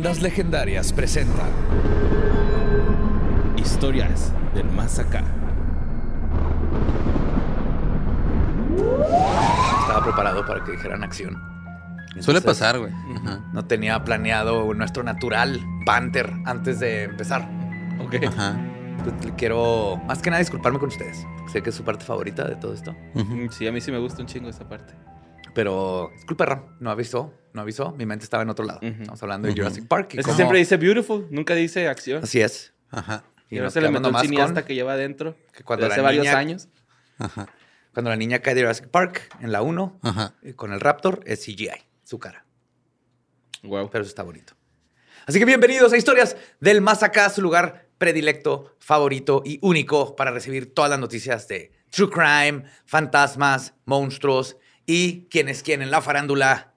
Leyendas Legendarias presenta Historias del Más Acá. Estaba preparado para que dijeran acción. Suele pasar, güey. Ajá. No tenía planeado nuestro natural Panther antes de empezar. Ok. Ajá. Entonces, le quiero más que nada disculparme con ustedes. Sé que es su parte favorita de todo esto. Sí, a mí sí me gusta un chingo esa parte. Pero disculpa, Ram. No avisó. No avisó. Mi mente estaba en otro lado. Estamos hablando de Jurassic Park. y Es que siempre dice beautiful, nunca dice acción. Así es. Ajá. Y nos se le metió nomás cineasta con que lleva adentro que cuando hace varios años. Ajá. cuando la niña cae de Jurassic Park en la 1 Ajá. eh, con el Raptor es CGI, su cara. Wow. Pero eso está bonito. Así que bienvenidos a Historias del Más Acá, su lugar predilecto, favorito y único para recibir todas las noticias de True Crime, fantasmas, monstruos y quién es quién en la farándula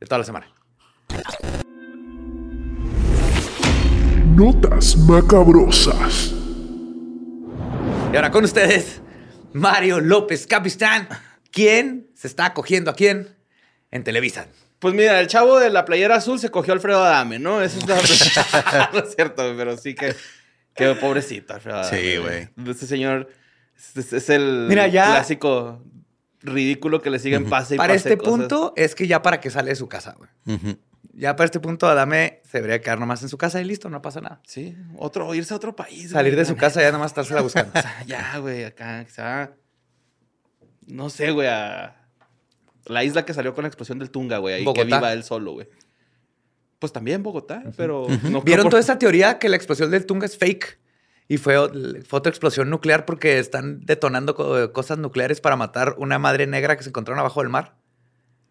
de toda la semana. Notas macabrosas. Y ahora con ustedes, Mario López Capistán. ¿Quién se está acogiendo a quién en Televisa? Pues mira, el chavo de la playera azul se cogió a Alfredo Adame, ¿no? Eso es la- no es cierto, pero sí que... Que pobrecito Alfredo Adame. Sí, güey. Este señor es, el Mira, ya- clásico ridículo que le siguen pase y Para pase este cosas. punto es que ya para que sale de su casa, güey. Ya para este punto Adame se debería quedar nomás en su casa y listo, no pasa nada. Sí, otro, irse a otro país. Salir güey, de su casa ya nomás estársela buscando. O sea, ya, güey, acá, quizá. No sé, güey, a la isla que salió con la explosión del Tunga, güey, ahí que viva él solo, güey. Pues también Bogotá, pero no ¿Vieron por- toda esa teoría que la explosión del Tunga es fake? Y fue, fue otra explosión nuclear porque están detonando co- cosas nucleares para matar una madre negra que se encontraron abajo del mar.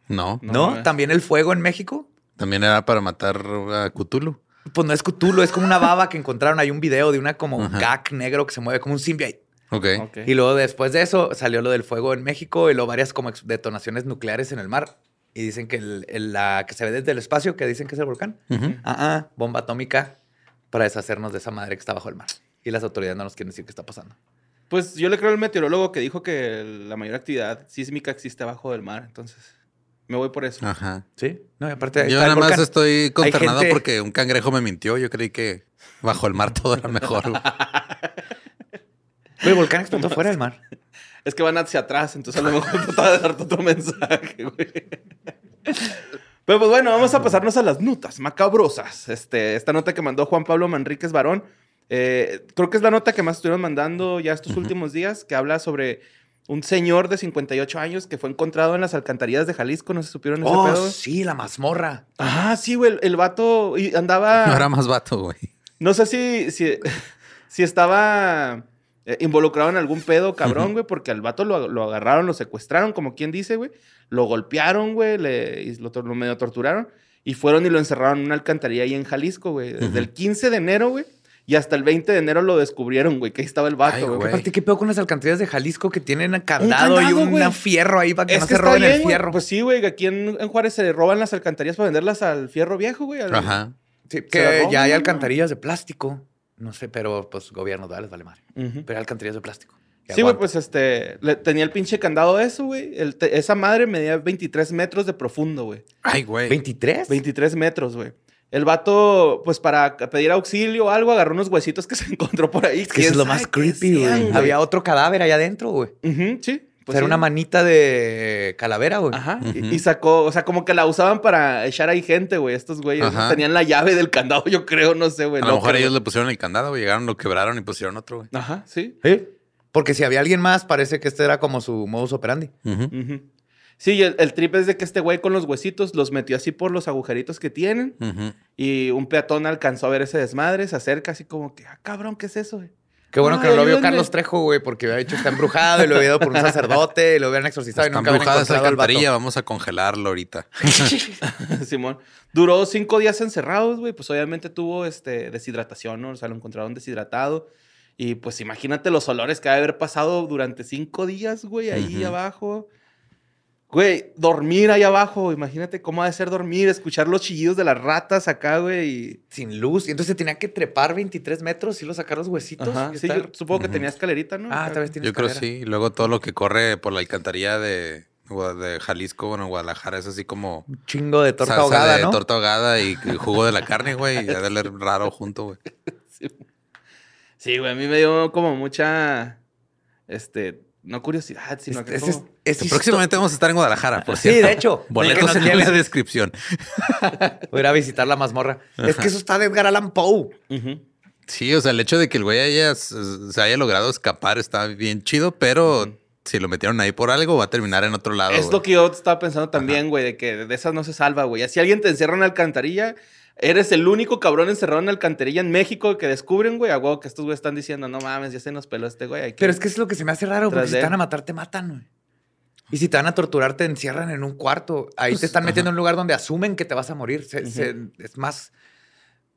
No. No. También el fuego en México. También era para matar a Cthulhu. Pues no es Cthulhu, es como una baba que encontraron. Hay un video de una como Ajá. gag negro que se mueve como un symbiote. Ok. Ok. Y luego después de eso salió lo del fuego en México y luego varias como detonaciones nucleares en el mar. Y dicen que el- el- la que se ve desde el espacio, que dicen que es el volcán. Ah, ah, bomba atómica para deshacernos de esa madre que está bajo el mar. Y las autoridades no nos quieren decir qué está pasando. Pues yo le creo al meteorólogo que dijo que la mayor actividad sísmica existe abajo del mar, entonces me voy por eso. Ajá. ¿Sí? No, y aparte Yo nada más estoy consternado gente- porque un cangrejo me mintió. Yo creí que bajo el mar todo era mejor. el volcán explotó fuera del mar. Es que van hacia atrás, entonces a lo mejor trataba de darte otro mensaje, güey. Pero pues bueno, vamos a pasarnos a las notas macabrosas. Este, esta nota que mandó Juan Pablo Manríquez Barón, eh, creo que es la nota que más estuvieron mandando ya estos últimos días, que habla sobre un señor de 58 años que fue encontrado en las alcantarillas de Jalisco, no se supieron ese Oh, pedo. sí, la mazmorra. Ah, sí, güey, el, el vato andaba... No era más vato, güey. No sé si, si, si estaba eh, involucrado en algún pedo cabrón, güey, porque al vato lo, lo agarraron, lo secuestraron, como quien dice, güey. Lo golpearon, güey, le, y lo, tor- lo medio torturaron. Y fueron y lo encerraron en una alcantarilla ahí en Jalisco, güey. Desde el 15 de enero, güey. Y hasta el 20 de enero lo descubrieron, güey, que ahí estaba el Ay, vato, güey. güey. Aparte, ¿qué pedo con las alcantarillas de Jalisco que tienen candado, y candado, un güey. fierro ahí para que Es no que se está roben bien, el fierro? Pues sí, güey, aquí en, en Juárez se roban las alcantarillas para venderlas al fierro viejo, güey. al- Ajá. Sí, que roban, ya hay ¿no? alcantarillas de plástico. No sé, pero pues gobierno les vale madre. Pero hay alcantarillas de plástico. Sí, güey, pues este, le- tenía el pinche candado de eso, güey. Esa madre medía 23 metros de profundo, güey. Ay, güey. ¿23? 23 metros, güey. El vato, pues para pedir auxilio o algo, agarró unos huesitos que se encontró por ahí. Es que eso es lo más creepy, güey. Había otro cadáver allá adentro, güey. Ujú, sí. O pues era sí. una manita de calavera, güey. Ajá. y- sacó, o sea, como que la usaban para echar ahí gente, güey. Estos güeyes Ajá. tenían la llave del candado, yo creo, no sé, güey. A lo mejor ellos le pusieron el candado, güey. Llegaron, lo quebraron y pusieron otro, güey. Ajá, sí. Sí. Porque si había alguien más, parece que este era como su modus operandi. Ujú. Ujú. Sí, y el, el trip es de que este güey con los huesitos los metió así por los agujeritos que tienen. Y un peatón alcanzó a ver ese desmadre, se acerca así como que, ah, cabrón, ¿qué es eso? güey? Qué bueno que no lo vio. Carlos Trejo, güey, porque había dicho que está embrujado y lo había ido por un sacerdote y lo habían exorcizado y Está nunca habían embrujada esa alcantarilla, vamos a congelarlo ahorita. Simón. Duró cinco días encerrados, güey. Pues obviamente tuvo este, deshidratación, ¿no? O sea, lo encontraron deshidratado. Y pues imagínate los olores que ha de haber pasado durante cinco días, güey, ahí abajo. Güey, dormir ahí abajo. Imagínate cómo ha de ser dormir, escuchar los chillidos de las ratas acá, güey. y- Sin luz. Y entonces tenía que trepar 23 metros y lo sacar los huesitos. Ajá. y Sí, estar- yo supongo que tenía escalerita, ¿no? Ah, tal vez tiene Yo creo escalera. sí. Y luego todo lo que corre por la alcantarilla de, de Jalisco, bueno, Guadalajara, es así como Un chingo de torta salsa ahogada, de ¿no? torta ahogada y y jugo de la carne, güey. Y ha de oler raro junto, güey. Sí, güey, a mí me dio como mucha, este, no curiosidad, sino que Es- como- es- es Que histo- próximamente vamos a estar en Guadalajara, por Sí, cierto. de hecho. Boletos en la descripción. Voy a ir a visitar la mazmorra. Es que eso está de Edgar Allan Poe. Sí, o sea, el hecho de que el güey haya, se haya logrado escapar está bien chido, pero si lo metieron ahí por algo, va a terminar en otro lado. Es güey. lo que yo estaba pensando también, güey, de que de esas no se salva, güey. Si alguien te encierra en una alcantarilla, eres el único cabrón encerrado en una alcantarilla en México que descubren, güey, a huevo que estos güeyes están diciendo, no mames, ya se nos peló este güey. hay que-". Pero es que es lo que se me hace raro, porque si te van a matar, te matan, güey. Y si te van a torturar, te encierran en un cuarto. Ahí Pues, te están metiendo ajá. en un lugar donde asumen que te vas a morir. Se- se- es más.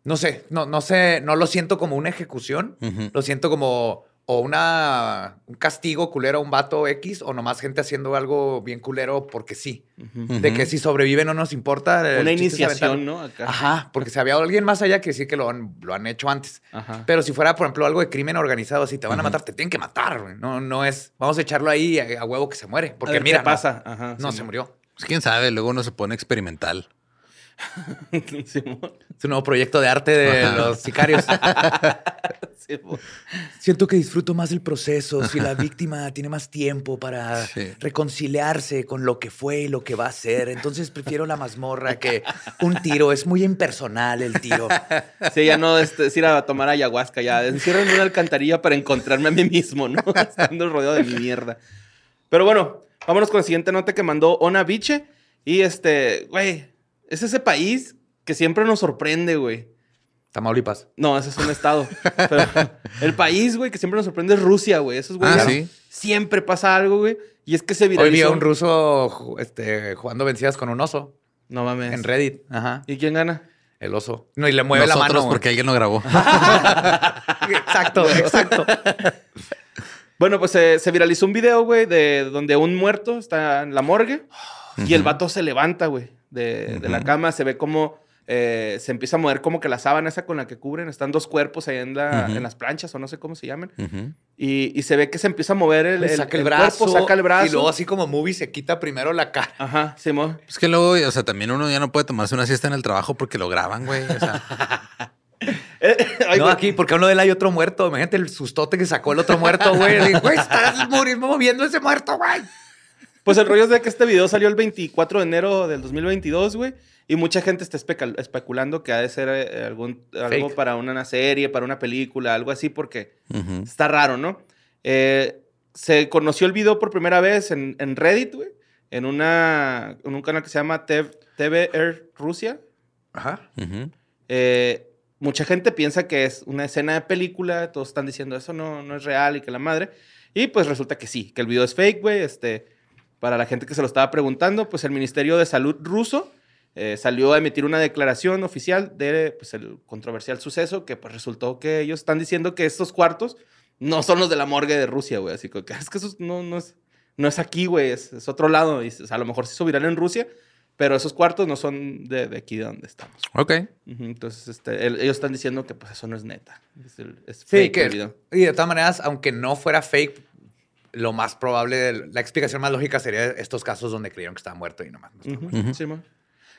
No sé, no, no sé, no lo siento como una ejecución. Lo siento como o una, un castigo culero a un vato X o nomás gente haciendo algo bien culero porque sí. De que si sobrevive no nos importa. Una iniciación. ¿no? Acá. Ajá, porque si había alguien más allá que sí que lo han, lo han hecho antes. Ajá. Pero si fuera, por ejemplo, algo de crimen organizado, si te van a matar, te tienen que matar, güey. No, no es, vamos a echarlo ahí a, a huevo que se muere. Porque ver mira, ¿Qué pasa? Ajá. No, no sí, se murió. Pues quién sabe, luego uno se pone experimental. Simón. Es un nuevo proyecto de arte de Ajá. los sicarios. Simón. Siento que disfruto más el proceso si la víctima tiene más tiempo para Sí. reconciliarse con lo que fue y lo que va a ser. Entonces prefiero la mazmorra que un tiro. Es muy impersonal el tiro. Sí, ya no este, es ir a tomar ayahuasca, ya encierro en una alcantarilla para encontrarme a mí mismo, ¿no? Estando rodeado de mi mierda. Pero bueno, vámonos con la siguiente nota que mandó Ona Biche. Y este, güey, es ese país que siempre nos sorprende, güey. Tamaulipas. No, ese es un estado. Pero el país, güey, que siempre nos sorprende es Rusia, güey. Esos güeyes Ah, ¿sí? siempre pasa algo, güey. Y es que se Hoy vi viralizó. a un ruso este, jugando vencidas con un oso No mames. en Reddit. Ajá. ¿Y quién gana? El oso. No, y le mueve la Nosotros, mano. porque alguien lo grabó. Exacto, exacto. Bueno, pues eh, se viralizó un video, güey, de donde un muerto está en la morgue y el vato se levanta, güey, de, de la cama. Se ve como eh, se empieza a mover como que la sábana esa con la que cubren. Están dos cuerpos ahí en, la- en las planchas o no sé cómo se llaman. Y, y se ve que se empieza a mover el, el- saca el, el brazo. cuerpo, saca el brazo. Y luego, así como movie, se quita primero la cara. Ajá, Simón. Es que luego, o sea, también uno ya no puede tomarse una siesta en el trabajo porque lo graban, güey. O sea, Ay, no, aquí, porque a uno de él hay otro muerto. Imagínate el sustote que sacó el otro muerto, güey. Güey, estás muriendo, moviendo ese muerto, güey. Pues el rollo es de que este video salió el 24 de enero del 2022, güey. Y mucha gente está especulando que ha de ser eh, algún, algo Fake. para una serie, para una película, algo así, porque está raro, ¿no? Eh, se conoció el video por primera vez en, en Reddit, güey. En, una, en un canal que se llama TV, TV Air Rusia. Ajá. Eh, mucha gente piensa que es una escena de película. Todos están diciendo eso no, no es real y que la madre. Y pues resulta que sí, que el video es fake, güey. Este, para la gente que se lo estaba preguntando, pues el Ministerio de Salud ruso eh, salió a emitir una declaración oficial de pues, el controversial suceso que pues resultó que ellos están diciendo que estos cuartos no son los de la morgue de Rusia, güey. Así que es que eso no, no, es, no es aquí, güey, es, es otro lado. Y, o sea, a lo mejor se hizo viral en Rusia, pero esos cuartos no son de, de aquí de donde estamos. Ok. Entonces, este, el- ellos están diciendo que pues eso no es neta. Es, el- es Sí, fake que. el video. Y de todas maneras, aunque no fuera fake, lo más probable, la explicación más lógica sería estos casos donde creyeron que estaba muerto y nomás. no estaba Ujú, Ujú. sí, man.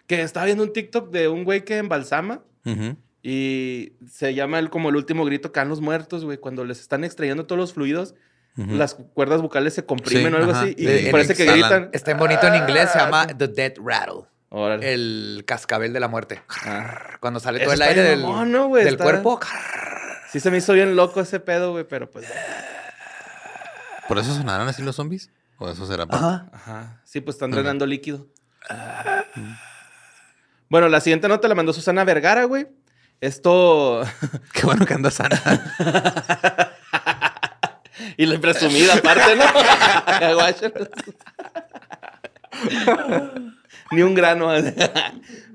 Que estaba viendo un TikTok de un güey que embalsama Ujú. y se llama el, como el último grito que dan los muertos, güey. Cuando les están extrayendo todos los fluidos, Ujú. las cuerdas vocales se comprimen Sí, o algo ajá. así y Eh, parece que exhalan. gritan. Está en bonito en inglés, se llama The Dead Rattle. Órale. El cascabel de la muerte. Ah. Cuando sale Eso todo el está aire del, mamón, ¿no, güey? del Está- cuerpo. Sí se me hizo bien loco ese pedo, güey, pero pues... ¿Por eso sonarán así los zombies? ¿O eso será para.? Ajá. Ajá. Sí, pues están drenando líquido. Bueno, la siguiente nota la mandó Susana Vergara, güey. Esto... Qué bueno que anda sana. Y la presumida aparte, ¿no? Ni un grano.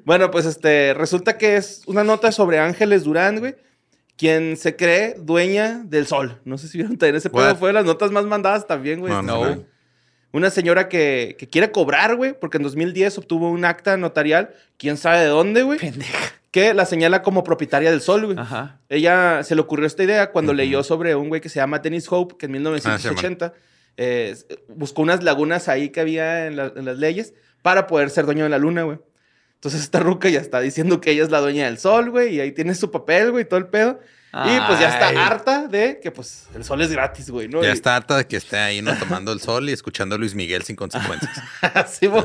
bueno, pues este, resulta que es una nota sobre Ángeles Durán, güey. Quien se cree dueña del sol. No sé si vieron también ese pedo. Fue de las notas más mandadas también, güey. No, no, no. Una señora que, que quiere cobrar, güey, porque en 2010 obtuvo un acta notarial, quién sabe de dónde, güey, Pendeja. que la señala como propietaria del sol, güey. Ajá. Ella se le ocurrió esta idea cuando leyó sobre un güey que se llama Dennis Hope, que en Ah, 1980 eh, buscó unas lagunas ahí que había en, la- en las leyes para poder ser dueño de la luna, güey. Entonces esta ruca ya está diciendo que ella es la dueña del sol, güey, y ahí tiene su papel, güey, todo el pedo. Y pues ya está harta de que pues el sol es gratis, güey, ¿no? Ya Y- está harta de que esté ahí, ¿no? Tomando el sol y escuchando a Luis Miguel sin consecuencias. Sí, mo.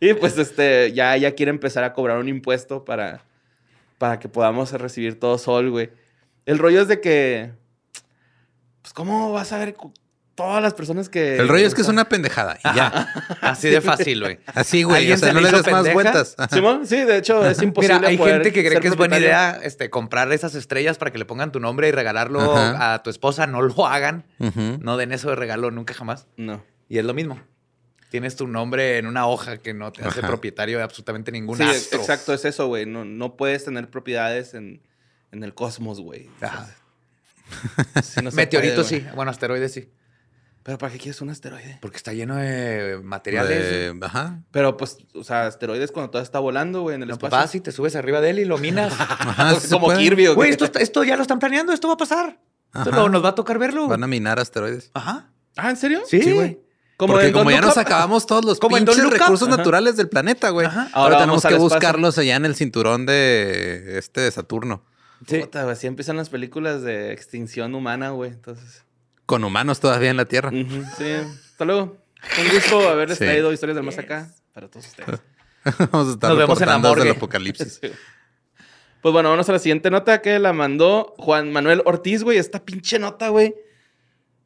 y pues este, ya, ya quiere empezar a cobrar un impuesto para, para que podamos recibir todo sol, güey. El rollo es de que, pues, ¿cómo vas a ver todas las personas que... El rollo es que es una pendejada. Y ya. Así de fácil, güey. Así, güey. ¿Alguien O sea, se no le des más vueltas. Ajá. ¿Sí, de hecho, es imposible Mira, hay poder gente que cree que es buena idea este, comprar esas estrellas para que le pongan tu nombre y regalarlo Ajá. a tu esposa. No lo hagan. No den eso de regalo nunca jamás. No. Y es lo mismo. Tienes tu nombre en una hoja que no te hace Ajá. propietario de absolutamente ningún Sí, astro. exacto, es eso, güey. No, no puedes tener propiedades en, en el cosmos, güey. Ajá. Sí, no puede, sí. Bueno, asteroides sí. Pero ¿para qué quieres un asteroide? Porque está lleno de materiales. De- Ajá. Pero pues, o sea, asteroides cuando todo está volando, güey, en el No, pues espacio. vas y te subes arriba de él y lo minas. Ajá, como puede. Kirby. Güey, esto, esto ya lo están planeando. Esto va a pasar. Esto Ajá. lo- nos va a tocar verlo. Van a minar asteroides. Ajá. Ah, ¿en serio? Sí, Sí, güey. Como Porque ya nos acabamos todos los Como pinches recursos Ajá. naturales del planeta, güey. Ajá. Ahora, Ahora tenemos que buscarlos allá en el cinturón de este de Saturno. Sí. Puta, güey, así empiezan las películas de extinción humana, güey. Entonces. Con humanos todavía en la Tierra. sí. Hasta luego. Un gusto haberles Sí. traído historias del más acá para todos ustedes. Vamos a estar Nos vemos en la reportando desde el morgue. apocalipsis. Pues bueno, vamos a la siguiente nota que la mandó Juan Manuel Ortiz, güey. Esta pinche nota, güey.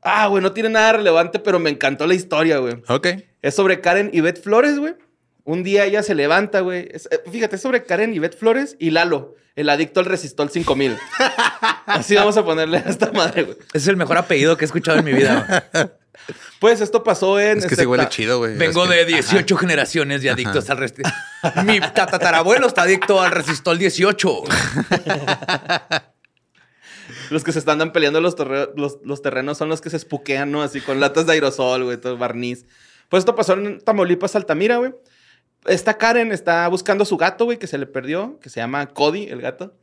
Ah, güey, no tiene nada relevante, pero me encantó la historia, güey. Ok. Es sobre Karen Ivette Flores, güey. Un día ella se levanta, güey. Es- eh, fíjate, es sobre Karen Ivette Flores y Lalo, el adicto al Resistol 5000. Así vamos a ponerle a esta madre, güey. Ese es el mejor apellido que he escuchado en mi vida. güey. Pues esto pasó en... Es que este, sí huele chido, güey. Vengo Es que- de 18 generaciones de adictos al resistol. Mi tatarabuelo está adicto al resistol 18. Los que se están peleando los, torre- los, los terrenos son los que se espuquean, ¿no? Así con latas de aerosol, güey, todo barniz. Pues esto pasó en Tamaulipas, Altamira, güey. Esta Karen está buscando a su gato, güey, que se le perdió, que se llama Cody, el gato.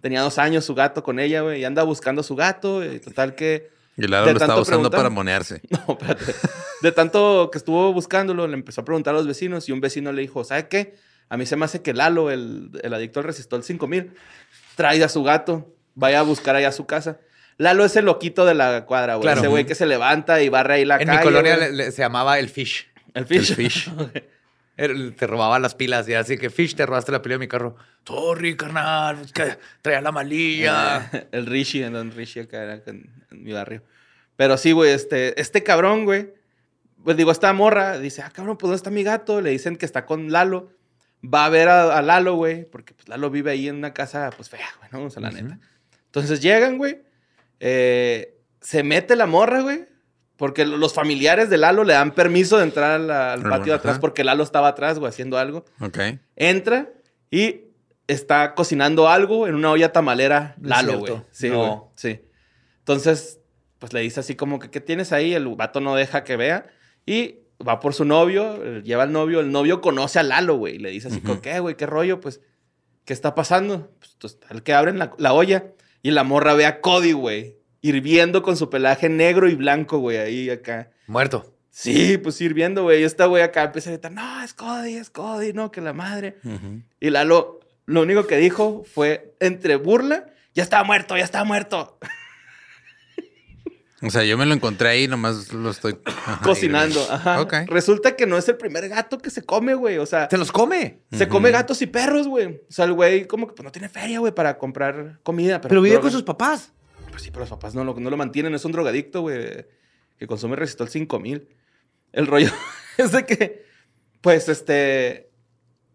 Tenía dos años su gato con ella, güey, y anda buscando a su gato. Y total que... Y Lalo de lo estaba tanto usando para monearse. No, espérate. De tanto que estuvo buscándolo, le empezó a preguntar a los vecinos y un vecino le dijo, ¿sabe qué? A mí se me hace que Lalo, el, el adicto al resistol 5000, trae a su gato, vaya a buscar allá a su casa. Lalo es el loquito de la cuadra, güey. Claro. Ese güey que se levanta y barre ahí la En calle. mi colonia le- le- se llamaba el Fish. El fish. El fish. te robaba las pilas y así que Fish te robaste la pila de mi carro. Sorry, carnal, es que traía la malilla. el Rishi, el Don Rishi acá era en, en mi barrio. Pero sí, güey, este, este cabrón, güey. Pues digo, esta morra dice, ah, cabrón, pues ¿dónde está mi gato? Le dicen que está con Lalo. Va a ver a, a Lalo, güey, porque pues Lalo vive ahí en una casa, pues fea, güey, ¿no? O sea, la neta. Entonces llegan, güey. eh, se mete la morra, güey. Porque los familiares de Lalo le dan permiso de entrar al patio de atrás porque Lalo estaba atrás, güey, haciendo algo. Ok. Entra y está cocinando algo en una olla tamalera Lalo, güey. Sí, No. güey. Sí. Entonces, pues le dice así como que, ¿qué tienes ahí? El vato no deja que vea. Y va por su novio, eh, lleva al novio. El novio conoce a Lalo, güey. Y le dice así como. ¿qué, güey? ¿Qué rollo? Pues, ¿qué está pasando? Pues, el que abren la, la olla y la morra ve a Cody, güey. Hirviendo con su pelaje negro y blanco, güey. Ahí acá. Muerto. Sí, pues hirviendo, güey. Y esta güey acá empieza a gritar, no, es Cody, es Cody, no, que la madre. Y Lalo, lo único que dijo fue entre burla, ya está muerto, ya está muerto, O sea, yo me lo encontré ahí, nomás lo estoy ajá, cocinando. Ajá. Ok. Resulta que no es el primer gato que se come, güey. O sea, Se los come. se come gatos y perros, güey. O sea, el güey como que pues, no tiene feria, güey, para comprar comida. Pero vive droga. con sus papás. Pues sí, pero los papás no lo, no lo mantienen. Es un drogadicto, güey, que consume Resistol 5000. El rollo es de que, pues, este...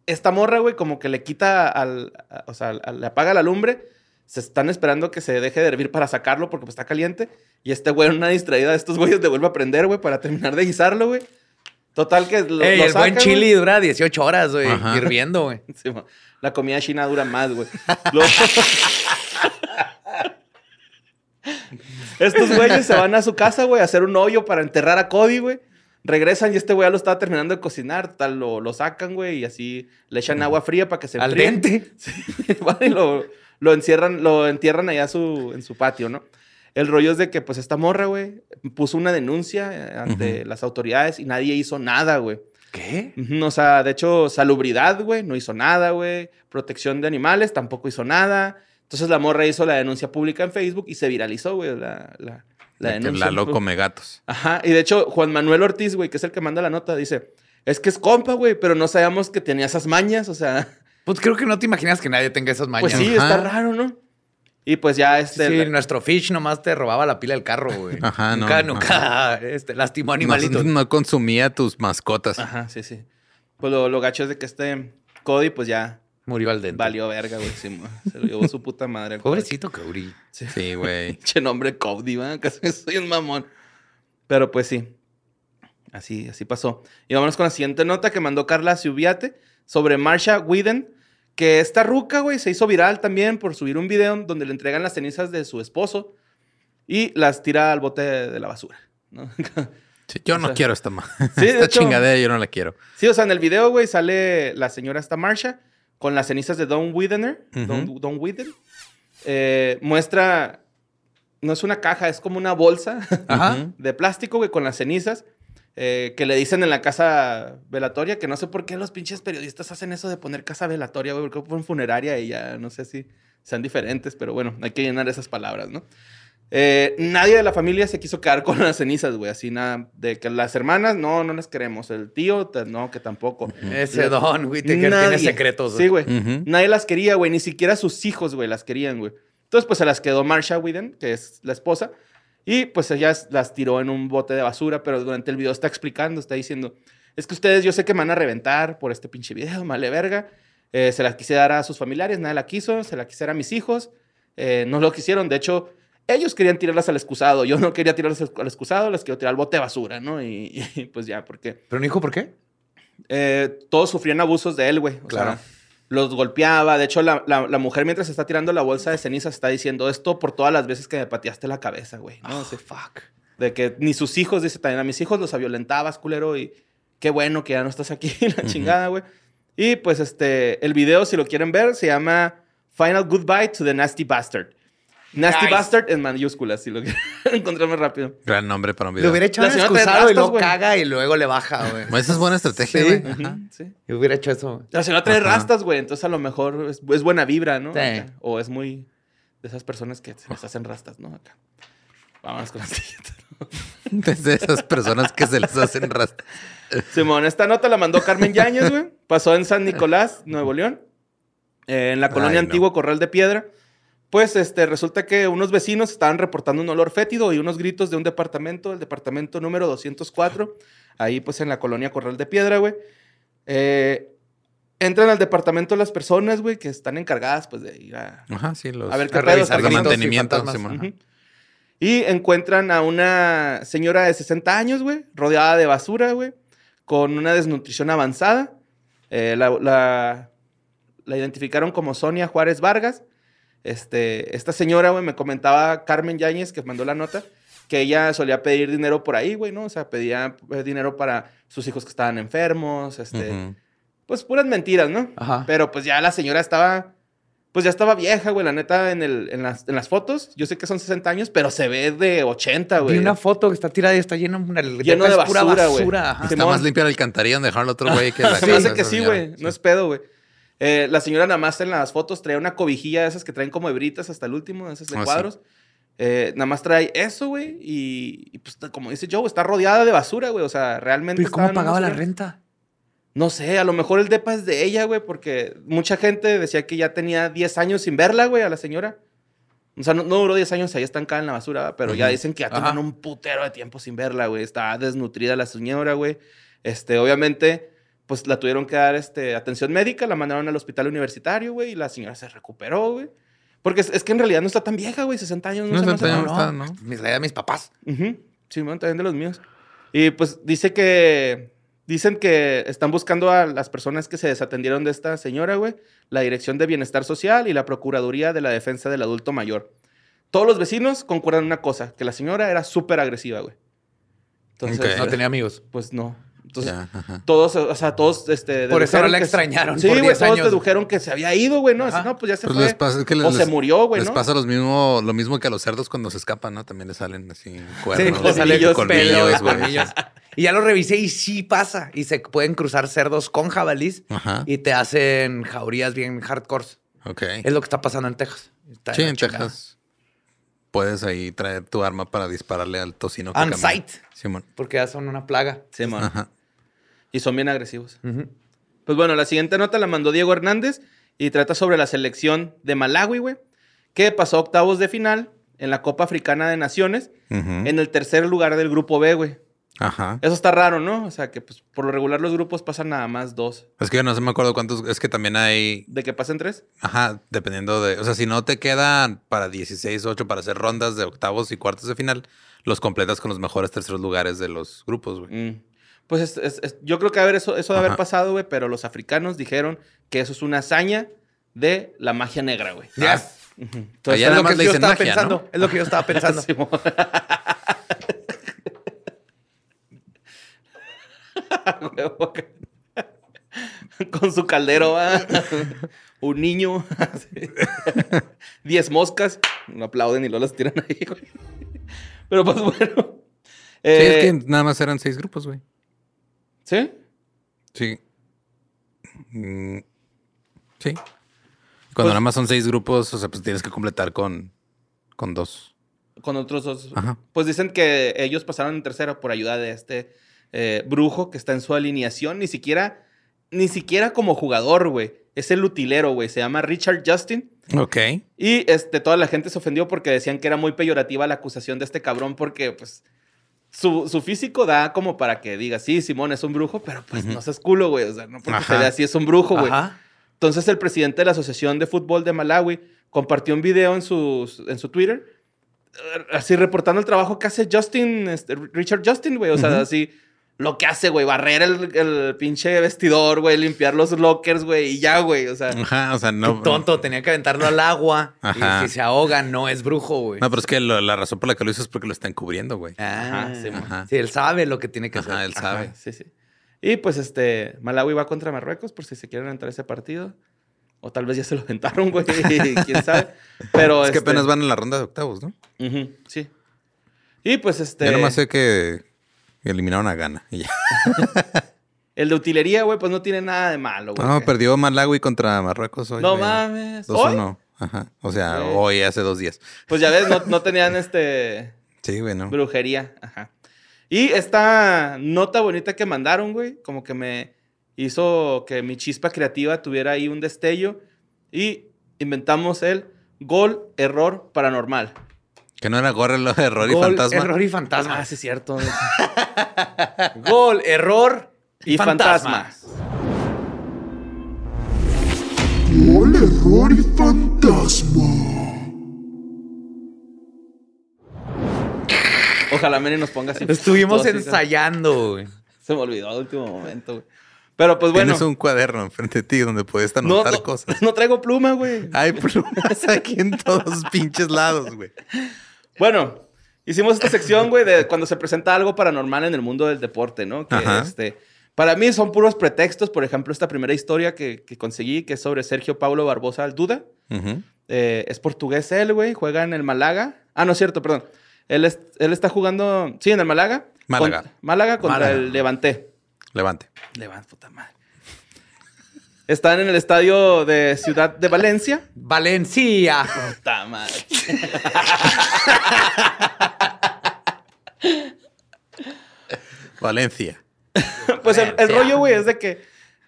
Esta morra, güey, como que le quita al... a- o sea, al- le apaga la lumbre, se están esperando que se deje de hervir para sacarlo porque pues, está caliente. Y este güey, en una distraída de estos güeyes, devuelve a prender, güey, para terminar de guisarlo, güey. Total que lo, Ey, lo el buen chili güey. dura 18 horas, güey, hirviendo, güey. Sí, la comida china dura más, güey. Luego- Estos güeyes se van a su casa, güey, a hacer un hoyo para enterrar a Cody, güey. Regresan y este güey ya lo estaba terminando de cocinar. Tal, lo, lo sacan, güey, y así le echan agua fría para que se Al enfríe. dente. Sí, van y lo, lo encierran, lo entierran allá su, en su patio, ¿no? El rollo es de que, pues, esta morra, güey, puso una denuncia ante las autoridades y nadie hizo nada, güey. ¿Qué? O sea, de hecho, salubridad, güey, no hizo nada, güey. Protección de animales, tampoco hizo nada. Entonces la morra hizo la denuncia pública en Facebook y se viralizó, güey, la, la, la De que denuncia. Lalo come gatos. Ajá, y de hecho, Juan Manuel Ortiz, güey, que es el que manda la nota, dice, es que es compa, güey, pero no sabíamos que tenía esas mañas, o sea, Pues creo que no te imaginas que nadie tenga esas mañas. pues sí, Ajá. está raro, ¿no? Y pues ya este... Sí, la- nuestro Fish nomás te robaba la pila del carro, güey. Ajá, no, Nunca, nunca este, lastimó animalitos. No, no consumía tus mascotas. Ajá, sí, sí. Pues lo, lo gacho es de que este Cody, pues ya Murió al dente. valió verga, güey, sí, se lo llevó su puta madre. Pobrecito Kauri. Sí, güey. Pinche nombre Cody, ¿verdad? Casi soy un mamón. Pero pues sí. Así, así pasó. Y vámonos con la siguiente nota que mandó Carla Ciubiate sobre Marsha Whedon. Que esta ruca, güey, se hizo viral también por subir un video donde le entregan las cenizas de su esposo y las tira al bote de, la basura. ¿no? Sí, yo no sea, quiero esta, sí, esta hecho- chingadera, yo no la quiero. sí, o sea, en el video, güey, sale la señora esta Marsha con las cenizas de Don Whedoner. Don. Don. Eh, muestra, no es una caja, es como una bolsa. Ajá. De plástico, güey, con las cenizas. eh, que le dicen en la casa velatoria, que no sé por qué los pinches periodistas hacen eso de poner casa velatoria, güey, porque ponen funeraria y ya no sé si sean diferentes, pero bueno, hay que llenar esas palabras, ¿no? Eh, nadie de la familia se quiso quedar con las cenizas, güey, así nada, de que las hermanas, no, no las queremos, el tío, no, que tampoco. Ese don, güey, que tiene Nadie. secretos. Sí, güey. Nadie las quería, güey. Ni siquiera sus hijos, güey, las querían, güey. Entonces, pues se las quedó Marsha Whedon, que es la esposa. Y pues ella las tiró en un bote de basura, pero durante el video está explicando, está diciendo, es que ustedes yo sé que me van a reventar por este pinche video, male verga. Eh, se las quise dar a sus familiares, nadie la quiso, se la quise dar a mis hijos, eh, no lo quisieron. De hecho, ellos querían tirarlas al excusado, yo no quería tirarlas al excusado, las quiero tirar al bote de basura, ¿no? Y, y, pues ya, porque ¿Pero no dijo por qué? eh, todos sufrían abusos de él, güey. O Claro. sea, los golpeaba. De hecho, la, la- la mujer mientras está tirando la bolsa de cenizas está diciendo esto por todas las veces que me pateaste la cabeza, güey. ¿no? Así, fuck. de que ni sus hijos, dice también, a mis hijos los violentabas, culero, y qué bueno que ya no estás aquí, la chingada, güey. Y pues este, el video, si lo quieren ver, se llama Final Goodbye to the Nasty Bastard. Nasty. Bastard en mayúsculas, si lo quieren encontrar más rápido. Gran nombre para un Le video. hubiera echado La un señora excusado y rastas, güey. caga y luego le baja, güey. Esa es buena estrategia, Sí. güey. Ajá. Sí. Yo hubiera hecho eso. La señora trae Ajá. rastas, güey. Entonces a lo mejor es, es buena vibra, ¿no? Sí. Acá. O es muy de esas personas que se les hacen rastas, ¿no? Acá. Vámonos con la siguiente. Desde esas personas que se les hacen rastras. Simón, esta nota la mandó Carmen Yáñez, güey. Pasó en San Nicolás, Nuevo León. eh, en la colonia Ay, no. Antiguo Corral de Piedra. Pues este, resulta que unos vecinos estaban reportando un olor fétido y unos gritos de un departamento, el departamento número 204, ahí pues en la colonia Corral de Piedra, güey. Eh, entran al departamento las personas, güey, que están encargadas pues de ir a, Ajá, sí, los a ver qué a revisar de y mantenimiento. Y encuentran a una señora de 60 años, güey, rodeada de basura, güey, con una desnutrición avanzada. Eh, la, la- la identificaron como Sonia Juárez Vargas. Este, esta señora, güey, me comentaba Carmen Yáñez, que mandó la nota, que ella solía pedir dinero por ahí, güey, ¿no? O sea, pedía eh, dinero para sus hijos que estaban enfermos, este, pues puras mentiras, ¿no? Ajá. Pero pues ya la señora estaba, pues ya estaba vieja, güey, la neta, en, el, en, las, en las fotos. Yo sé que son 60 años, pero se ve de 80, Vi güey. una foto que está tirada y está lleno, el Lleno de basura, güey. ajá. Está más limpia la alcantarilla dejaron al otro güey que la Se me hace que sí, güey. No es pedo, güey. Eh, la señora nada más en las fotos trae una cobijilla de esas que traen como hebritas hasta el último, de esas de Ah, sí. cuadros. Eh, nada más trae eso, güey. Y, y, pues como dice Joe, está rodeada de basura, güey. O sea, realmente. Pero ¿cómo pagaba la renta? No sé, a lo mejor el depa es de ella, güey, porque mucha gente decía que ya tenía 10 años sin verla, güey, a la señora. O sea, no, no duró 10 años ahí estancada en la basura, pero ya dicen que ya tenían un putero de tiempo sin verla, güey. Está desnutrida la señora, güey. Este, obviamente, pues la tuvieron que dar este, atención médica, la mandaron al hospital universitario, güey, y la señora se recuperó, güey. Porque es, es que en realidad no está tan vieja, güey. 60 años no, No se me está hace tan- tan- no está, ¿no? Mis, la edad de mis papás. Ujú. Simón, también de los míos. Y pues dice que. Dicen que están buscando a las personas que se desatendieron de esta señora, güey. La Dirección de Bienestar Social y la Procuraduría de la Defensa del Adulto Mayor. Todos los vecinos concuerdan en una cosa: que la señora era súper agresiva, güey. Entonces, Ok. No tenía amigos. pues no. Entonces, Ya, todos, o sea, todos, este... Por eso no la extrañaron Sí, güey, 10 todos años. dedujeron que se había ido, güey, ¿no? Así, Ajá. no, pues ya se Pues fue. les pasa, es que les, o se les- murió, güey, Les ¿no? pasa los mismo, lo mismo que a los cerdos cuando se escapan, ¿no? También les salen así Sí, cuernos, colmillos, pelos, güey. Y ya lo revisé y sí pasa. Y se pueden cruzar cerdos con jabalís Ajá. y te hacen jaurías bien hardcore. Ok. Es lo que está pasando en Texas. Está Sí, en chingada. Texas. Puedes ahí traer tu arma para dispararle al tocino. que On site. Simón. Porque ya son una plaga. Sí, man. Ajá. Y son bien agresivos. Pues bueno, la siguiente nota la mandó Diego Hernández y trata sobre la selección de Malawi, güey, que pasó a octavos de final en la Copa Africana de Naciones en el tercer lugar del grupo B, güey. Ajá. Eso está raro, ¿no? O sea, que pues por lo regular los grupos pasan nada más dos. Es que yo no sé, me acuerdo cuántos. Es que también hay. ¿De que pasen tres? Ajá, dependiendo de. O sea, si no te quedan para 16, 8 para hacer rondas de octavos y cuartos de final, los completas con los mejores terceros lugares de los grupos, güey. Mm. Pues es- es- es- yo creo que a ver, eso, eso de haber pasado, güey, pero los africanos dijeron que eso es una hazaña de la magia negra, güey. Yes. Allá Entonces, es lo que yo estaba pensando. Es lo que yo estaba pensando. Simón. Huevo. Con su caldero, ¿va? un niño, diez moscas, no aplauden y luego las tiran ahí, güey. Pero pues bueno. Sí, Eh, es que nada más eran seis grupos, güey. ¿Sí? Sí. Mm, sí. Cuando Pues- nada más son seis grupos, o sea, pues tienes que completar con, con dos. Con otros dos. Ajá. Pues dicen que ellos pasaron en tercero por ayuda de este eh, brujo que está en su alineación. Ni siquiera, ni siquiera como jugador, güey. Es el utilero, güey. Se llama Richard Justin. Ok. Y este, toda la gente se ofendió porque decían que era muy peyorativa la acusación de este cabrón porque, pues, su, su físico da como para que diga, sí, Simón es un brujo, pero pues no seas culo, güey. O sea, no porque Ajá. se vea así es un brujo, güey. Entonces el presidente de la Asociación de Fútbol de Malawi compartió un video en, sus, en su Twitter, eh, así reportando el trabajo que hace Justin, este, Richard Justin, güey. O sea, así lo que hace, güey, barrer el, el pinche vestidor, güey, limpiar los lockers, güey, y ya, güey. O sea, Ajá, o sea, no. Qué tonto, tenía que aventarlo al agua. Ajá. Y si se ahoga, no es brujo, güey. No, pero es que lo- la razón por la que lo hizo es porque lo están cubriendo, güey. Ah, Ajá, sí, Ajá. sí, él sabe lo que tiene que hacer. Ajá, él sabe. Ajá, sí, sí. Y pues este, Malawi va contra Marruecos por si se quieren entrar a ese partido. O tal vez ya se lo aventaron, güey, quién sabe. Pero Es que este, apenas van en la ronda de octavos, ¿no? ujú, sí. Y pues este... Yo nomás sé que eliminaron a Ghana y ya. El de utilería, güey, pues no tiene nada de malo, güey. No, Que- perdió Malawi contra Marruecos hoy. No güey. mames. ¿Hoy? 2-1. Ajá. O sea, hoy hace dos días. Pues ya ves, no, no tenían este Sí, güey, ¿no? brujería. Ajá. Y esta nota bonita que mandaron, güey, como que me hizo que mi chispa creativa tuviera ahí un destello. Y inventamos el gol error paranormal. Que no era gorra, lo de error y Gol, fantasma. Error y fantasma. Ah, sí, es cierto. Gol, error y fantasma. Gol, error y fantasma. Ojalá Mary nos ponga así. Estuvimos ensayando, güey. Se me olvidó al último momento, güey. Pero pues bueno. Tienes un cuaderno enfrente de ti donde puedes no, anotar no, cosas. no traigo pluma, güey. Hay plumas aquí en todos pinches lados, güey. Bueno, hicimos esta sección, güey, de cuando se presenta algo paranormal en el mundo del deporte, ¿no? Que Ajá. este. Para mí son puros pretextos. Por ejemplo, esta primera historia que, que conseguí, que es sobre Sergio Paulo Barbosa Alduda. Eh, es portugués él, güey. Juega en el Málaga. Ah, no es cierto, perdón. Él, es- él está jugando, sí, en el Málaga. Málaga. Con- Málaga contra Málaga. el Levante. Levante. Levante, puta madre. Están en el estadio de Ciudad de Valencia. Valencia. Puta madre. Valencia. Pues el, el rollo, güey, es de que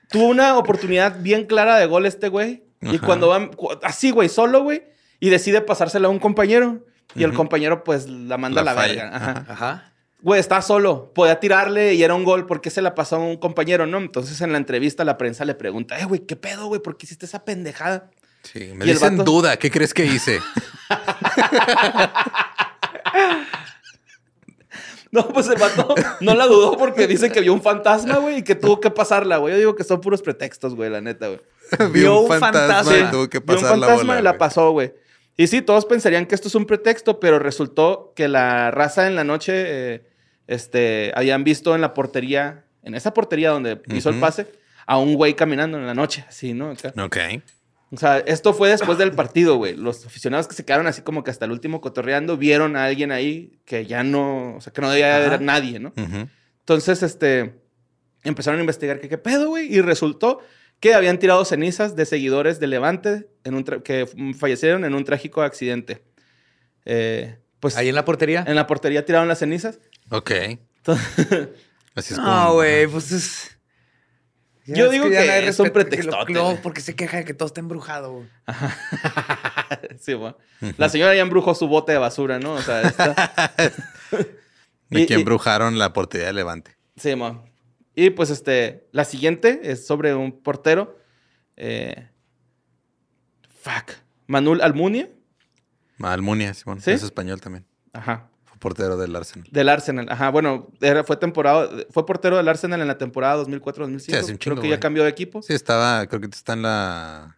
tuvo una oportunidad bien clara de gol este güey. Y Ajá. cuando va así, güey, solo, güey, y decide pasársela a un compañero. Y el compañero, pues, la manda La a la falla. verga. Ajá. Ajá. Güey, estaba solo. Podía tirarle y era un gol. ¿Por qué se la pasó a un compañero, no? Entonces, en la entrevista, la prensa le pregunta, eh, güey, ¿qué pedo, güey? ¿Por qué hiciste esa pendejada? Sí, me dicen vato- duda. ¿Qué crees que hice? No, pues el vato no la dudó porque dice que vio un fantasma, güey, y que tuvo que pasarla, güey. Yo digo que son puros pretextos, güey, la neta, güey. Vi un fantasma y tuvo que Vio un pasar la fantasma bola. y la pasó, güey. Y sí, todos pensarían que esto es un pretexto, pero resultó que la raza en la noche, eh, este, habían visto en la portería, en esa portería donde hizo el pase, a un güey caminando en la noche, así, ¿no? Acá. Ok. O sea, esto fue después del partido, güey. Los aficionados que se quedaron así como que hasta el último cotorreando vieron a alguien ahí que ya no, o sea, que no debía Ajá. haber nadie, ¿no? Entonces, este, empezaron a investigar que qué pedo, güey, y resultó que habían tirado cenizas de seguidores de Levante en un que fallecieron en un trágico accidente. Eh, pues Ahí en la portería. en la portería tiraron las cenizas. Ok. Entonces, Así es No, como. güey, pues es. Ya Yo es digo ya que que pretextote, lo- güey. No, porque se queja de que todo está embrujado. güey. sí, bueno. La señora ya embrujó su bote de basura, ¿no? O sea, está... De Y- que y- embrujaron la portería de Levante. Sí, mo. Y pues este, la siguiente es sobre un portero. Eh, fuck. Manuel Almunia. Almunia, Simón. ¿Sí? Es español también. Ajá. Portero del Arsenal. Del Arsenal. Ajá. Bueno, era, fue temporada, fue portero del Arsenal en la temporada 2004-2005. Sí, hace un Creo chingo, que ya cambió de equipo. Sí, estaba, creo que está en la.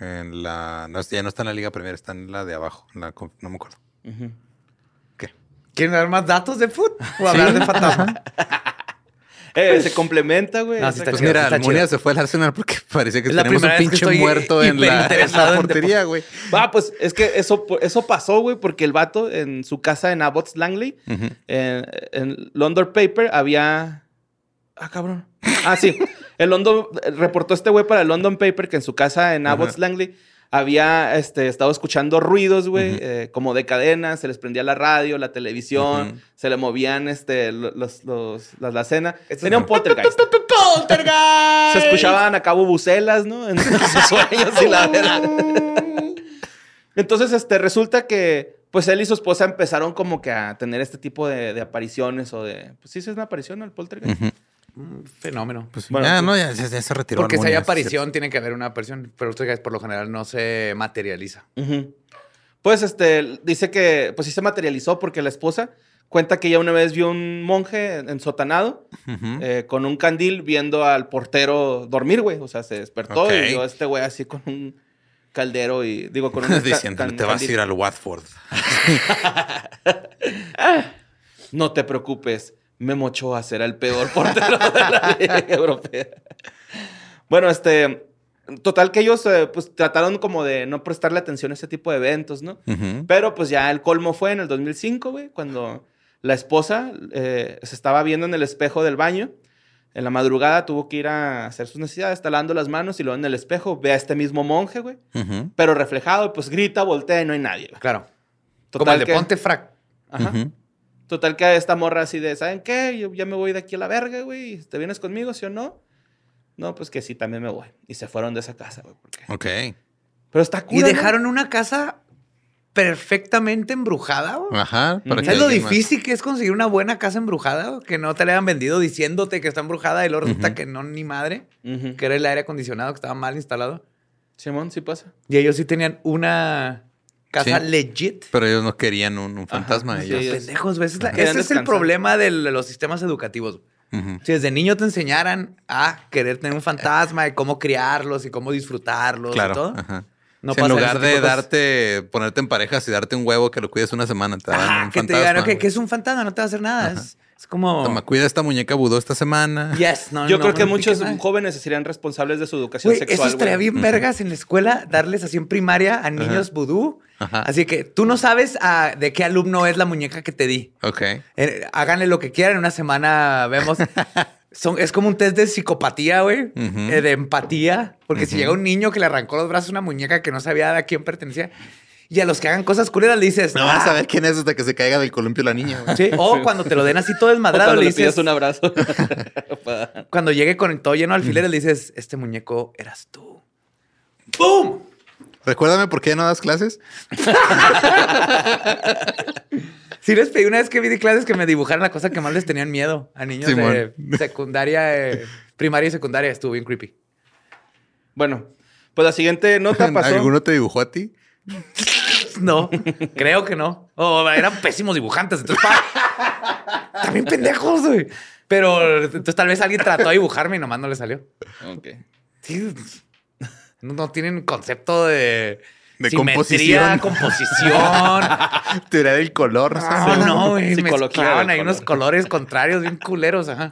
En la. No, ya no está en la Liga Premier, está en la de abajo. en la conf- no me acuerdo. ¿Qué? ¿Quieren dar más datos de foot? O hablar de fantasma. Eh, se complementa, güey. No, sí está Pues chido, mira, Almunia se fue al Arsenal porque parecía que la tenemos un pinche estoy muerto en la, en la portería, güey. Ah, pues es que eso, eso pasó, güey, porque el vato en su casa en Abbots Langley, en, en London Paper, había. Ah, cabrón. Ah, sí. El London reportó este güey para el London Paper que en su casa en Abbots Langley había este, estado escuchando ruidos, güey, eh, como de cadenas, se les prendía la radio, la televisión, se le movían este, lo- los, los, las- la cena. Tenía es- un poltergeist. ¡Poltergeist! Se escuchaban a cabo bucelas, ¿no? En sus sueños y la verdad. Entonces, este, resulta que, pues él y su esposa empezaron como que a tener este tipo de, de apariciones o de, pues sí, sí es una aparición, ¿no? El poltergeist. Ujú. Un Fenómeno. Pues Bueno, ya, no, ya, ya- ya se retiró. Porque si hay sí, aparición, tiene que haber una aparición. Pero usted por lo general no se materializa. Pues, este, dice que, pues sí se materializó porque la esposa cuenta que ella una vez vio un monje ensotanado Ujú. eh, con un candil viendo al portero dormir, güey. O sea, se despertó y vio a este güey así con un caldero y, digo, con un... Diciendo, can- te vas a candil". ir al Watford. No te preocupes, Memo Ochoa será el peor portero de la Liga Europea. Bueno, este, total que ellos eh, pues trataron como de no prestarle atención a ese tipo de eventos, ¿no? Pero pues ya el colmo fue en el 2005, güey, cuando la esposa eh, se estaba viendo en el espejo del baño. En la madrugada tuvo que ir a hacer sus necesidades, está lavando las manos y luego en el espejo ve a este mismo monje, güey. Pero reflejado, pues grita, voltea y no hay nadie. güey. Claro. Como Total el de que- Ponte Frac. Ajá. Total que esta morra así de, ¿saben qué? Yo ya me voy de aquí a la verga, güey. ¿Te vienes conmigo, sí o no? No, pues que sí, también me voy. Y se fueron de esa casa, güey. porque- Ok. Pero está Y cool. dejaron una casa perfectamente embrujada. güey. Ajá. para ¿Sabes lo alguien más- difícil que es conseguir una buena casa embrujada? güey? Que no te la hayan vendido diciéndote que está embrujada y luego resulta Ujú. que no, ni madre. Ujú. Que era el aire acondicionado que estaba mal instalado. Simón, sí pasa. Y ellos sí tenían una casa Sí. legit. Pero ellos no querían un, un fantasma. sí, ellos. ellos- Pendejos, güey. Ese es, el problema de los sistemas educativos. Si desde niño te enseñaran a querer tener un fantasma y cómo criarlos y cómo disfrutarlos y todo. ajá. No Sí, en lugar de darte, ponerte en parejas y darte un huevo que lo cuides una semana, te dan Ajá, un que te digan, ok, güey. que es un fantasma, no te va a hacer nada. Es, es como. Toma, cuida esta muñeca vudú esta semana. Yes, no, Yo no, creo que no muchos jóvenes serían responsables de su educación sexual. eso estaría bien vergas en la escuela, darles así en primaria a niños vudú. Ajá. Así que tú no sabes ah, de qué alumno es la muñeca que te di. Ok. Eh, háganle lo que quieran, en una semana vemos. Son, es como un test de psicopatía, güey, eh, de empatía. Porque si llega un niño que le arrancó los brazos a una muñeca que no sabía a quién pertenecía, y a los que hagan cosas culeras le dices, No vas "Ah". a ver quién es hasta que se caiga del columpio la niña. güey. Sí, O cuando te lo den así todo O desmadrado, cuando le le pidas dices, un abrazo. Cuando llegue con todo lleno de alfileres, le dices, este muñeco eras tú. ¡Pum! Recuérdame por qué no das clases. Sí les pedí una vez que vi de clases que me dibujaran la cosa que más les tenían miedo a niños Simón. de secundaria, eh, primaria y secundaria. Estuvo bien creepy. Bueno, Pues la siguiente nota pasó. ¿Alguno te dibujó a ti? No, creo que no. O eran pésimos dibujantes. Entonces, pa- también pendejos, güey. Pero entonces tal vez alguien trató de dibujarme y nomás no le salió. Ok. Sí, no, no tienen concepto de, De simetría, composición. composición. Teoría del color. No, ¿sabes? no, güey. Mezclaban ahí unos color. colores contrarios bien culeros. Ajá.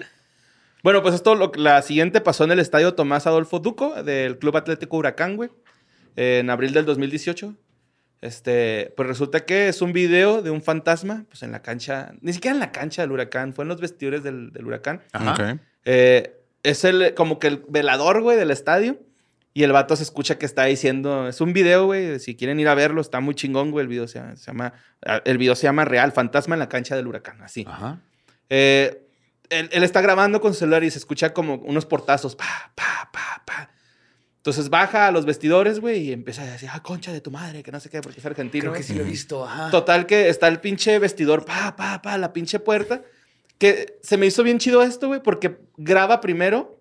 Bueno, pues esto, lo, la siguiente pasó en el estadio Tomás Adolfo Duco del Club Atlético Huracán, güey, en abril del 2018. Este, pues resulta que es un video de un fantasma, pues en la cancha, ni siquiera en la cancha del Huracán, fue en los vestidores del, del Huracán. Ok. Eh, es el, como que el velador, güey, del estadio. Y el vato se escucha que está diciendo, es un video, güey, si quieren ir a verlo, está muy chingón, güey, el video se llama, se llama- el video se llama Real, Fantasma en la cancha del Huracán, así. Ajá. Eh, él, él está grabando con su celular y se escucha como unos portazos. Pa, pa, pa, pa. Entonces baja a los vestidores, güey, y empieza a decir, ah, concha de tu madre, que no sé qué, porque es argentino. Creo que sí lo he visto. Ajá. Total que está el pinche vestidor, pa, pa, pa, la pinche puerta. Que se me hizo bien chido esto, güey, porque graba primero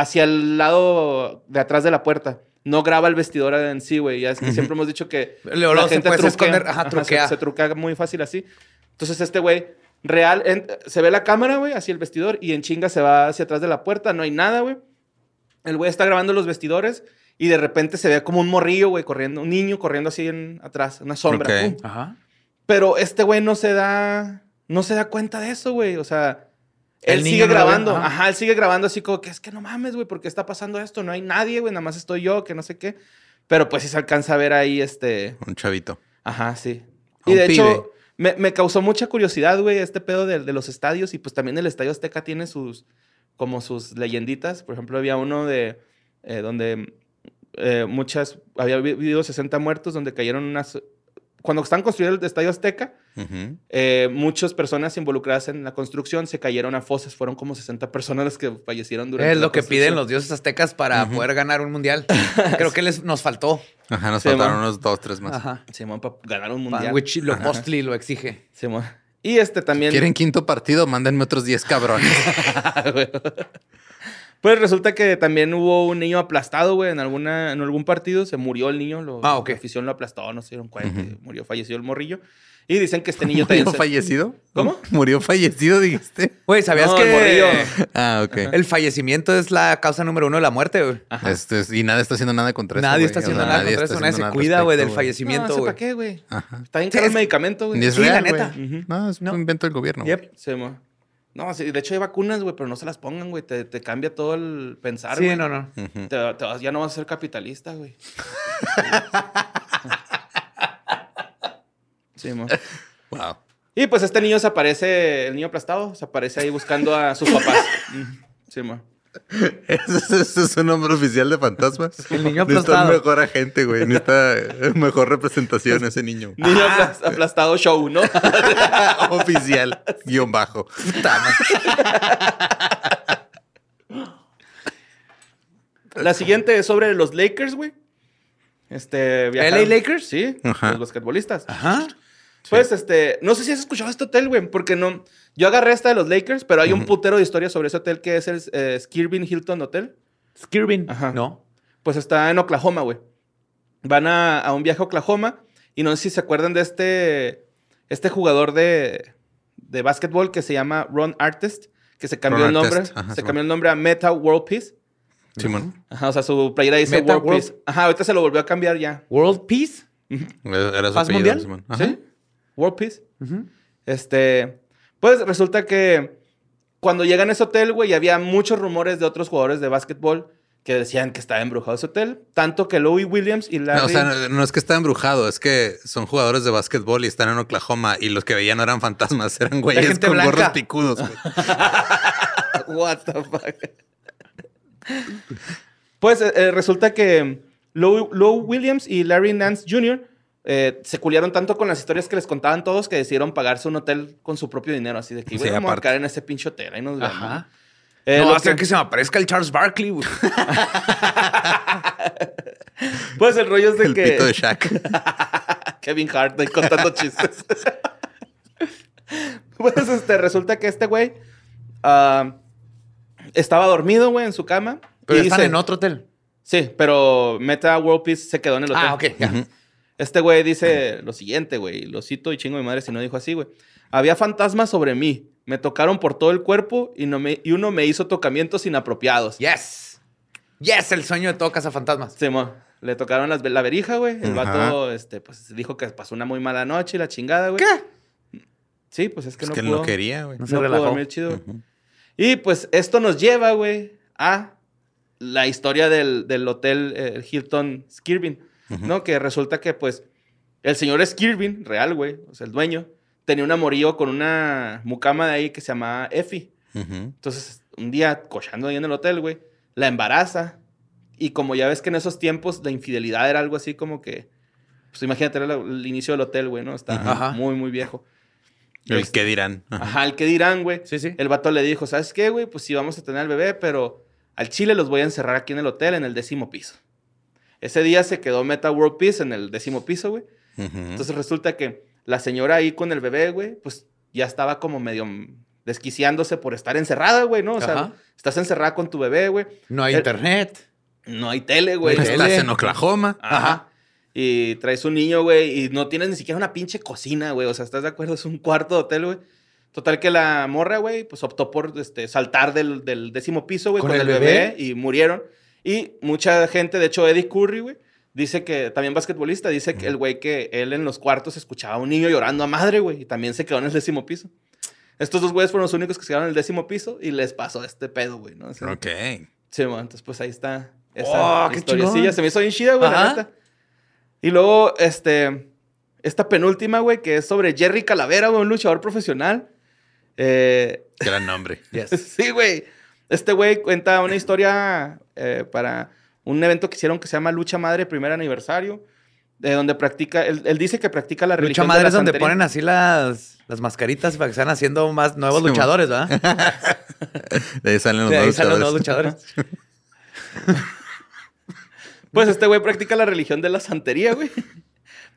hacia el lado de atrás de la puerta. No graba el vestidor en sí, güey. Ya es que siempre hemos dicho que Luego, luego se puede esconder, ajá, se- truquea. Se, truquea muy fácil así. Entonces este güey, real, en- se ve la cámara, güey, hacia el vestidor y en chinga se va hacia atrás de la puerta. No hay nada, güey. El güey está grabando los vestidores y de repente se ve como un morrillo, güey, corriendo, un niño corriendo así en, atrás, una sombra. Ok. pum. Ajá. Pero este güey no se da, no se da cuenta de eso, güey. O sea, él sigue grabando. ajá. Ajá. él sigue grabando así como que es que no mames, güey, ¿por qué está pasando esto? No hay nadie, güey, nada más estoy yo, que no sé qué. Pero pues sí se alcanza a ver ahí este. Un chavito. Ajá, sí. Y de pibe. hecho, me, me causó mucha curiosidad, güey, este pedo de, de los estadios. Y pues también el Estadio Azteca tiene sus, como sus leyenditas. Por ejemplo, había uno de, eh, donde eh, muchas, había habido 60 muertos, donde cayeron unas... Cuando están construyendo el Estadio Azteca, eh, muchas personas involucradas en la construcción se cayeron a fosas. Fueron como 60 personas las que fallecieron durante Es la lo que piden los dioses aztecas para poder ganar un mundial. Creo que les nos faltó. Ajá, nos Sí, faltaron man. unos dos, tres más. Ajá. Simón, para ganar un mundial. Which lo Postli lo exige. Simón. Y este también... ¿Quieren quinto partido? Mándenme otros 10 cabrones. Pues resulta que también hubo un niño aplastado, güey, en, alguna, en algún partido. Se murió el niño. Lo, Ah, ok. La afición lo aplastó, no se dieron cuenta. Murió, falleció el morrillo. Y dicen que este niño también... ¿Murió se- fallecido? ¿Cómo? ¿Murió fallecido, dijiste? Güey, ¿sabías No, el que morrillo. Ah, ok. el fallecimiento es la causa número uno de la muerte, güey? Este es- y nadie está haciendo nada contra eso. Nadie está O haciendo sea, nada contra eso. Nadie se cuida, güey, del güey. fallecimiento, No. ¿para qué, güey? Ajá. Está bien Sí, es- el medicamento, güey. Sí, la neta. No, es un invento del gobierno. Yep. Sí. No, sí, de hecho hay vacunas, güey, pero no se las pongan, güey. Te, te cambia todo el pensar, Sí, güey. no, no. Ujú. Te- te vas- ya no vas a ser capitalista, güey. sí, mo. Wow. Y pues este niño se aparece, el niño aplastado, se aparece ahí buscando a sus papás. Sí, mo. ¿Ese, ese es un nombre oficial de fantasmas? El niño Necesita aplastado. mejor agente, güey. Necesita mejor representación ese niño. Niño aplas- aplastado show, ¿no? Oficial. Guión bajo. La siguiente es sobre los Lakers, güey. Este, ¿LA Lakers? Sí, Ajá. los basquetbolistas. Ajá. Pues, este, no sé si has escuchado este hotel, güey, porque no. Yo agarré esta de los Lakers, pero hay un putero de historia sobre ese hotel que es el eh, Skirvin Hilton Hotel. Skirvin. Ajá. No. Pues está en Oklahoma, güey. Van a, a un viaje a Oklahoma y no sé si se acuerdan de este, este jugador de, de básquetbol que se llama Ron Artest, que se cambió Ron el nombre, Artest, ajá, se cambió el nombre a Meta World Peace. Simón. Ajá, o sea, su playera dice Meta World, World- Peace. Ajá, ahorita se lo volvió a cambiar ya. World Peace. Era su ¿Paz apellido, mundial? Simón. Ajá. ¿Sí? World Peace. Este, pues resulta que cuando llegan a ese hotel, güey, había muchos rumores de otros jugadores de básquetbol que decían que estaba embrujado ese hotel. Tanto que Louis Williams y Larry... No, o sea, no, no es que está embrujado, es que son jugadores de básquetbol y están en Oklahoma y los que veían no eran fantasmas, eran güeyes gente con blanca. gorros picudos. güey. What the fuck. pues eh, resulta que Lou, Lou Williams y Larry Nance Jr. eh, se culiaron tanto con las historias que les contaban todos que decidieron pagarse un hotel con su propio dinero. Así de que, Sí, güey, vamos a aparte. caer en ese pinche hotel. Ahí nos vemos. Ajá. Eh, no, lo hasta que- que... se me aparezca el Charles Barkley, güey. Pues el rollo es de El que... pito de Shaq. Kevin Hart ahí contando chistes. pues este, resulta que este güey ah, estaba dormido, güey, en su cama. Pero y están dice- en otro hotel. Sí, pero Meta World Peace se quedó en el hotel. Ah, ok, ya. Este güey dice lo siguiente, güey. Lo cito y chingo mi madre si no dijo así, güey. Había fantasmas sobre mí. Me tocaron por todo el cuerpo y, no me, y uno me hizo tocamientos inapropiados. Yes. Yes, el sueño de todo cazafantasmas. Sí, mo. Le tocaron las, la verija, güey. El Ajá. vato, este, pues, dijo que pasó una muy mala noche y la chingada, güey. ¿Qué? Sí, pues es que Es no que pudo. no quería, güey. No No se pudo relajó. dormir chido. Y pues esto nos lleva, güey, a la historia del, del hotel eh, el Hilton Skirvin, ¿no? Que resulta que, pues, el señor Skirvin, real, güey, o sea, el dueño, tenía un amorío con una mucama de ahí que se llamaba Effie. Entonces, un día, cochando ahí en el hotel, güey, la embaraza. Y como ya ves que en esos tiempos la infidelidad era algo así como que... Pues imagínate, era el inicio del hotel, güey, ¿no? Está Ajá. muy, muy viejo. El que dirán. Ajá. Ajá, el que dirán, güey. Sí, sí. El vato le dijo, ¿sabes qué, güey? Pues sí, vamos a tener al bebé, pero al chile los voy a encerrar aquí en el hotel, en el décimo piso. Ese día se quedó Meta World Peace en el décimo piso, güey. Ujú. Entonces resulta que la señora ahí con el bebé, güey, pues ya estaba como medio desquiciándose por estar encerrada, güey, ¿no? O sea, Ajá. estás encerrada con tu bebé, güey. No hay El- internet. No hay tele, güey. Estás tele. en Oklahoma. Ajá. Y traes un niño, güey, y no tienes ni siquiera una pinche cocina, güey. O sea, ¿estás de acuerdo? Es un cuarto de hotel, güey. Total que la morra, güey, pues optó por este, saltar del, del décimo piso, güey, ¿Con con, el el bebé? bebé? y murieron. Y mucha gente, de hecho, Eddie Curry, güey, dice que, también basquetbolista, dice que el güey que él en los cuartos escuchaba a un niño llorando a madre, güey, y también se quedó en el décimo piso. Estos dos güeyes fueron los únicos que se quedaron en el décimo piso y les pasó este pedo, güey, ¿no? O sea, Ok. Sí, bueno, entonces pues ahí está esa Oh, qué historiecilla. Se me hizo bien chida, güey, la neta. Y luego, este, esta penúltima, güey, que es sobre Jerry Calavera, güey, un luchador profesional. Eh, Gran nombre. sí, güey. Este güey cuenta una historia eh, para un evento que hicieron que se llama Lucha Madre Primer Aniversario, de donde practica, él, él dice que practica la Lucha religión de madre la es donde santería. ponen así las, las mascaritas para que estén haciendo más nuevos Sí, luchadores, ¿verdad? De ahí salen los De ahí nuevos salen los nuevos luchadores. luchadores. Pues este güey practica la religión de la santería, güey.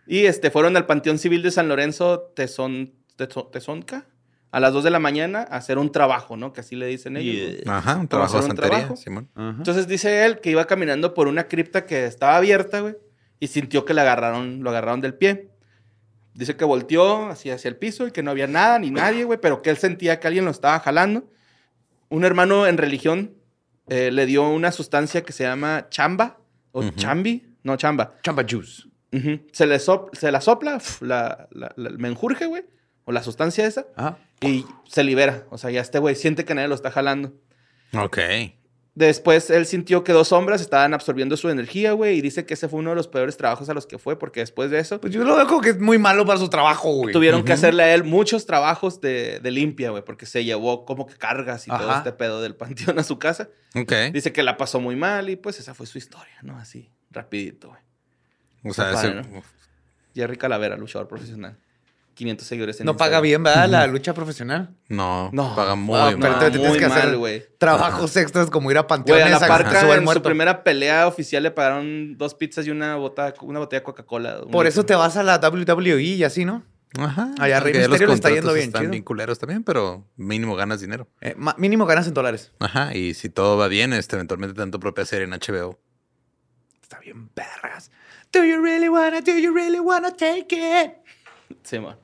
Y este, fueron al Panteón Civil de San Lorenzo, Tezon, Tezonca, a las 2 de la mañana a hacer un trabajo, ¿no? Que así le dicen ellos. Ajá, un trabajo de santería, trabajo. Simón. Entonces dice él que iba caminando por una cripta que estaba abierta, güey, y sintió que le agarraron, lo agarraron del pie. Dice que volteó hacia, hacia el piso y que no había nada ni nadie, güey, pero que él sentía que alguien lo estaba jalando. Un hermano en religión eh, le dio una sustancia que se llama chamba o chambi, no chamba. Chamba juice. Se, le sop- se la sopla, uf, la, la, la- el menjurje, güey, o la sustancia esa, Ajá. Y se libera. O sea, ya este güey siente que nadie lo está jalando. Ok. Después él sintió que dos sombras estaban absorbiendo su energía, güey, y dice que ese fue uno de los peores trabajos a los que fue, porque después de eso Pues yo lo veo como que es muy malo para su trabajo, güey. tuvieron que hacerle a él muchos trabajos de, de limpia, güey, porque se llevó como que cargas y todo este pedo del panteón a su casa. Ok. Dice que la pasó muy mal y pues esa fue su historia, ¿no? Así, rapidito, güey. O sea, ese-. Jerry Calavera, luchador profesional. 500 seguidores en No paga Instagram. bien, ¿verdad? La lucha profesional. no, No, paga muy Ah, mal. pero te tienes muy que hacer mal, güey. trabajos extras como ir a Güey, panteones a la parca en su muerto. primera pelea oficial le pagaron dos pizzas y una, bota, una botella de Coca-Cola. Por eso te vas a la WWE y así, ¿no? Ajá. Allá Rey le está yendo bien Están chido. bien culeros también, pero mínimo ganas dinero. Eh, mínimo ganas en dólares. Ajá. Y si todo va bien, este, eventualmente te dan tu propia serie en HBO. Está bien, perras. Do you really wanna, do you really wanna take it? Sí, man.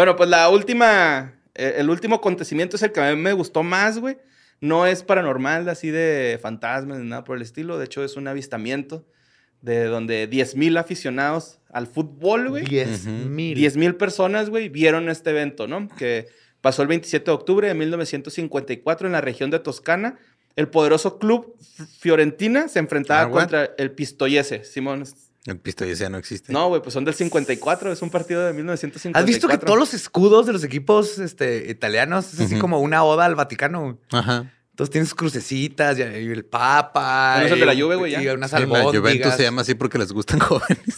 Bueno, pues la última, eh, el último acontecimiento es el que a mí me gustó más, güey. No es paranormal, así de fantasmas ni nada por el estilo. De hecho, es un avistamiento de donde 10.000 aficionados al fútbol, güey. 10 Ujú. mil. 10.000 personas, güey, vieron este evento, ¿no? Que pasó el 27 de octubre de 1954 en la región de Toscana. El poderoso club Fiorentina se enfrentaba Ah, contra el Pistoiese, Simón. El pisto ya no existe. No, güey, pues son del 54, es un partido de 1954. ¿Has visto que todos los escudos de los equipos este, italianos es así como una oda al Vaticano? Ajá. Entonces tienes crucecitas y, el Papa. No es el de la Juve, güey, ya. Y unas Sí, la Juventus se llama así porque les gustan jóvenes.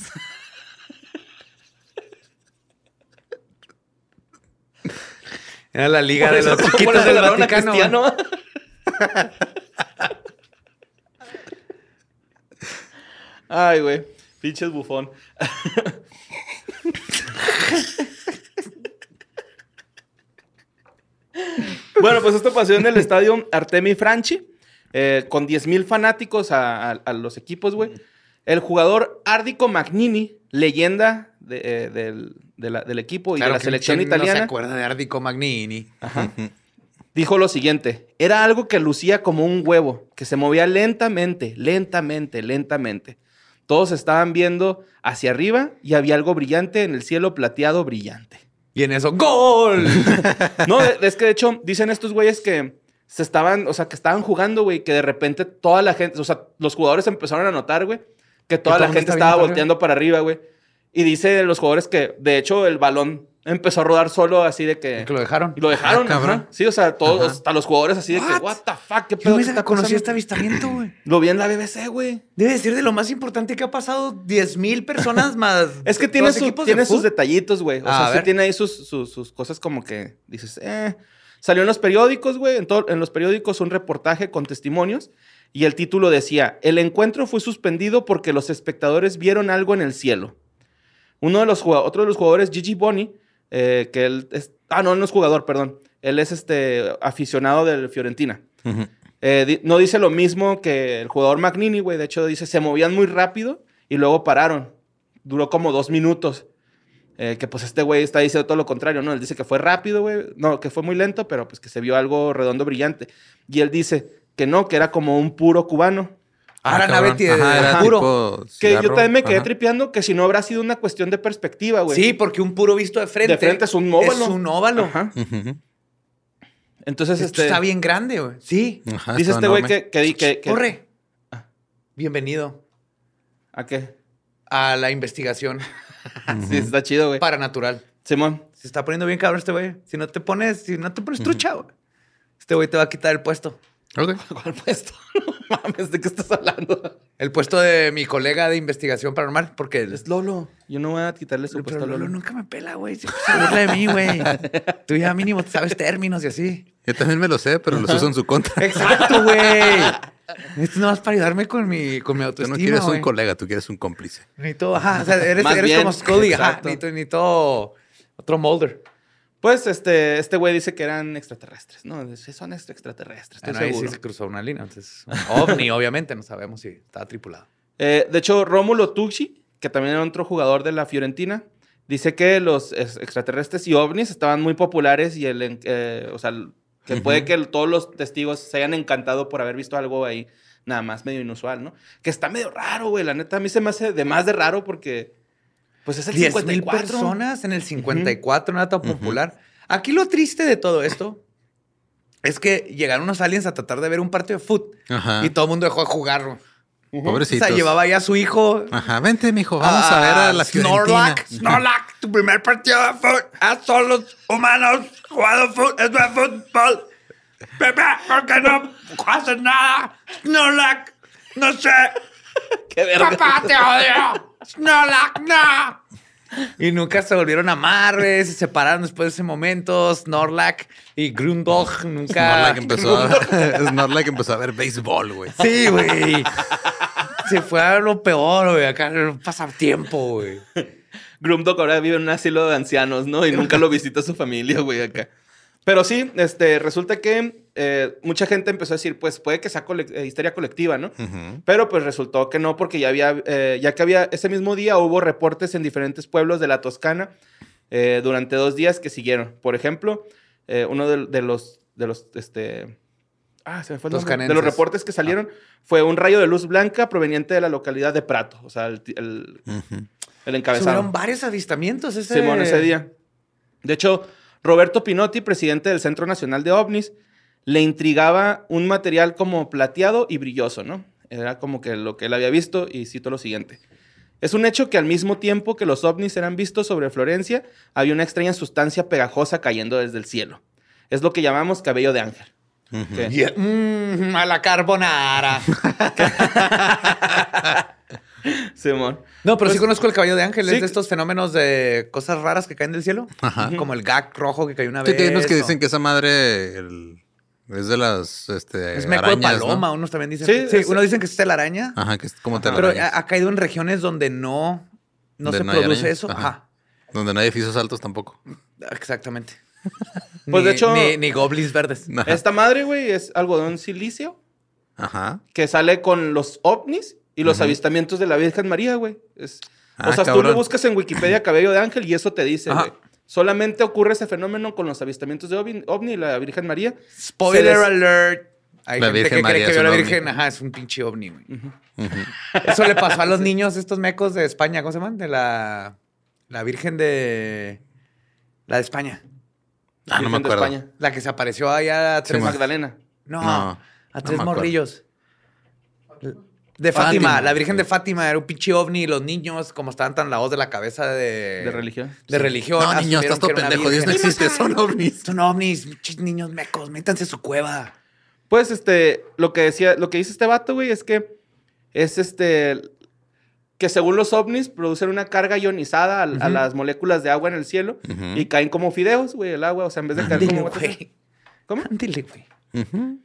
Era la liga Por de los ¿cómo chiquitos del Vaticano. Cristiano? Ay, güey. Pinches bufón. bueno, pues esto pasó en el estadio Artemi Franchi. eh, con 10.000 fanáticos a, a- a los equipos, güey. El jugador Ardico Magnini, leyenda de, eh, del, de la- del equipo y Claro de la que selección ¿quién No se italiana, acuerda de Ardico Magnini. dijo lo siguiente. Era algo que lucía como un huevo, que se movía lentamente, lentamente, lentamente. Todos estaban viendo hacia arriba y había algo brillante en el cielo plateado brillante. Y en eso, ¡gol! No, es que de hecho dicen estos güeyes que se estaban, o sea, que estaban jugando, güey, que de repente toda la gente, o sea, los jugadores empezaron a notar, güey, que toda la gente estaba volteando para arriba, güey. Y dice los jugadores que, de hecho, el balón empezó a rodar solo así de que... que lo dejaron. Y lo dejaron, Ah, cabrón. ajá. Sí, o sea, todos, Ajá. hasta los jugadores así de que, What? what the fuck, qué Yo pedo me que está conocí este pasando?" avistamiento, güey. Lo vi en la BBC, güey. Debe ser de lo más importante que ha pasado. 10 mil personas más. Es que tiene, su- de tiene sus detallitos, güey. O Ah, sea, sí tiene ahí sus, sus, sus cosas como que dices, eh. Salió en los periódicos, güey. En, en los periódicos un reportaje con testimonios. Y el título decía: El encuentro fue suspendido porque los espectadores vieron algo en el cielo. Uno de los otro de los jugadores, Gigi Boni, eh, que él es. Ah, no, no es jugador, perdón. Él es este aficionado del Fiorentina. Eh, di- no dice lo mismo que el jugador Magnini, güey. De hecho, dice se movían muy rápido y luego pararon. Duró como dos minutos. Eh, que pues este güey está diciendo todo lo contrario, ¿no? Él dice que fue rápido, güey. No, que fue muy lento, pero pues que se vio algo redondo brillante. Y él dice que no, que era como un puro cubano. Ahora Ah, nave cabrón. tiene Ajá, era puro. tipo Que yo también me quedé Ajá. tripeando que si no habrá sido una cuestión de perspectiva, güey. Sí, porque un puro visto de frente. De frente es un óvalo. Es un óvalo. Ajá. Entonces, Esto este. está bien grande, güey. Sí. Ajá, Dice este güey que, que, di- que- que- Corre. Bienvenido ¿A qué? a la investigación Sí, está chido, güey. paranatural. Simón. Se está poniendo bien cabrón este güey. Si no te pones, si no te pones trucha, güey. Este güey te va a quitar el puesto. Ok. ¿Cuál puesto? No mames, ¿de qué estás hablando? El puesto de mi colega de investigación paranormal, porque Es Lolo. Yo no voy a quitarle su Pero puesto a Lolo Lolo. nunca me pela, güey. Siempre se burla de mí, güey. Tú ya mínimo sabes términos y así. Yo también me lo sé, pero los uso en su contra. Exacto, güey. Esto no más para ayudarme con mi, con mi Tú autoestima, no quieres un colega, tú quieres un cómplice. Necesito, ajá, o sea, eres, eres como Scully, ajá. Necesito, necesito otro Mulder. Pues este este güey dice que eran extraterrestres. No, sí son extra- extraterrestres, estoy Bueno, ahí sí se cruzó una línea. Entonces, ovni, obviamente, no sabemos si estaba tripulado. Eh, de hecho, Rómulo Tucci, que también era otro jugador de la Fiorentina, dice que los ex- extraterrestres y ovnis estaban muy populares y el, eh, o sea, que puede que todos los testigos se hayan encantado por haber visto algo ahí nada más medio inusual, ¿no? Que está medio raro, güey. La neta, a mí se me hace de más de raro porque, pues es el 10 mil 54. personas en el 54, no era tan popular. Aquí lo triste de todo esto es que llegaron unos aliens a tratar de ver un partido de fútbol Ajá. y todo el mundo dejó de jugar. güey. O Pobrecitos. sea, llevaba ya a su hijo. Ajá, vente, mijo, vamos a ver a la Fiorentina. Snorlax, Snorlax, tu primer partido de fútbol. Ah, son los humanos jugando fútbol. Es fútbol. Pepe, ¿por qué no haces nada? Snorlax, no sé. ¡Qué verga! ¡Papá, te odio! ¡Snorlax, no! Y nunca se volvieron a amar, güey. Se separaron después de ese momento. Snorlax y Grundog nunca... Snorlax empezó, a empezó a ver béisbol, güey. Sí, güey. Se fue a lo peor, güey. Acá no pasa tiempo, güey. Grumdog ahora vive en un asilo de ancianos, ¿no? Y nunca lo visita su familia, güey, acá. Pero sí, este, resulta que eh, mucha gente empezó a decir, pues puede que sea cole- eh, histeria colectiva, ¿no? Pero pues resultó que no, porque ya había, eh, ya que había, ese mismo día hubo reportes en diferentes pueblos de la Toscana eh, durante dos días que siguieron. Por ejemplo, eh, uno de, de los, de los, este... Ah, se me fue el nombre. De los reportes que salieron fue un rayo de luz blanca proveniente de la localidad de Prato. O sea, el, el, Ujú. el encabezado. Fueron varios avistamientos ese... Simón, ese día. De hecho, Roberto Pinotti, presidente del Centro Nacional de OVNIs, le intrigaba un material como plateado y brilloso, ¿no? Era como que lo que él había visto y cito lo siguiente. Es un hecho que al mismo tiempo que los ovnis eran vistos sobre Florencia, había una extraña sustancia pegajosa cayendo desde el cielo. Es lo que llamamos cabello de ángel. Mm, a la carbonara. Simón. No, pero sí Pues- conozco el caballo de ángel. Sí. Es de estos fenómenos de cosas raras que caen del cielo. Ajá. Como el gag rojo que cayó una vez. hay unos que o- dicen que esa madre el- es de las este, Es meco arañas, de paloma. ¿no? Unos también dicen. Sí, Sí, unos dicen que es telaraña. Ajá, que es como Ajá. Pero ha, ha caído en regiones donde no, no Donde se no produce eso. Ajá. Ajá. Donde no hay edificios altos tampoco. Exactamente. Pues, de hecho- Ni, ni goblins verdes. Ajá. Esta madre, güey, es algodón silicio. Ajá. que sale con los ovnis y los avistamientos de la Virgen María, güey. Es- Ah, o sea, tú lo buscas en Wikipedia cabello de ángel y eso te dice, Ajá. güey. Solamente ocurre ese fenómeno con los avistamientos de ovni, ovni y la Virgen María. Spoiler les- alert. Hay La gente Virgen que María cree que vio la Virgen. Ajá, es un pinche ovni, güey. Eso le pasó a los niños, estos mecos de España. ¿Cómo se llaman? De la, la Virgen de. La de España. Ah, no me Virgen de acuerdo. España. La que se apareció allá a tres. ma. Magdalena. no, No, a no tres acuerdo. morrillos. De Fátima, Fátima. la Virgen de Fátima era un pinche ovni y los niños, como estaban tan lavados de la cabeza de, De religión. de religión. No, niño, estás todo pendejo. Dios no existe, son ovnis. Son ovnis, pinches niños mecos, métanse a su cueva. Pues, este, lo que decía, lo que dice este vato, güey, es que es este, que según los ovnis producen una carga ionizada a, a las moléculas de agua en el cielo y caen como fideos, güey, el agua, o sea, en vez de caer como... güey. ¿Cómo? Ándale, güey.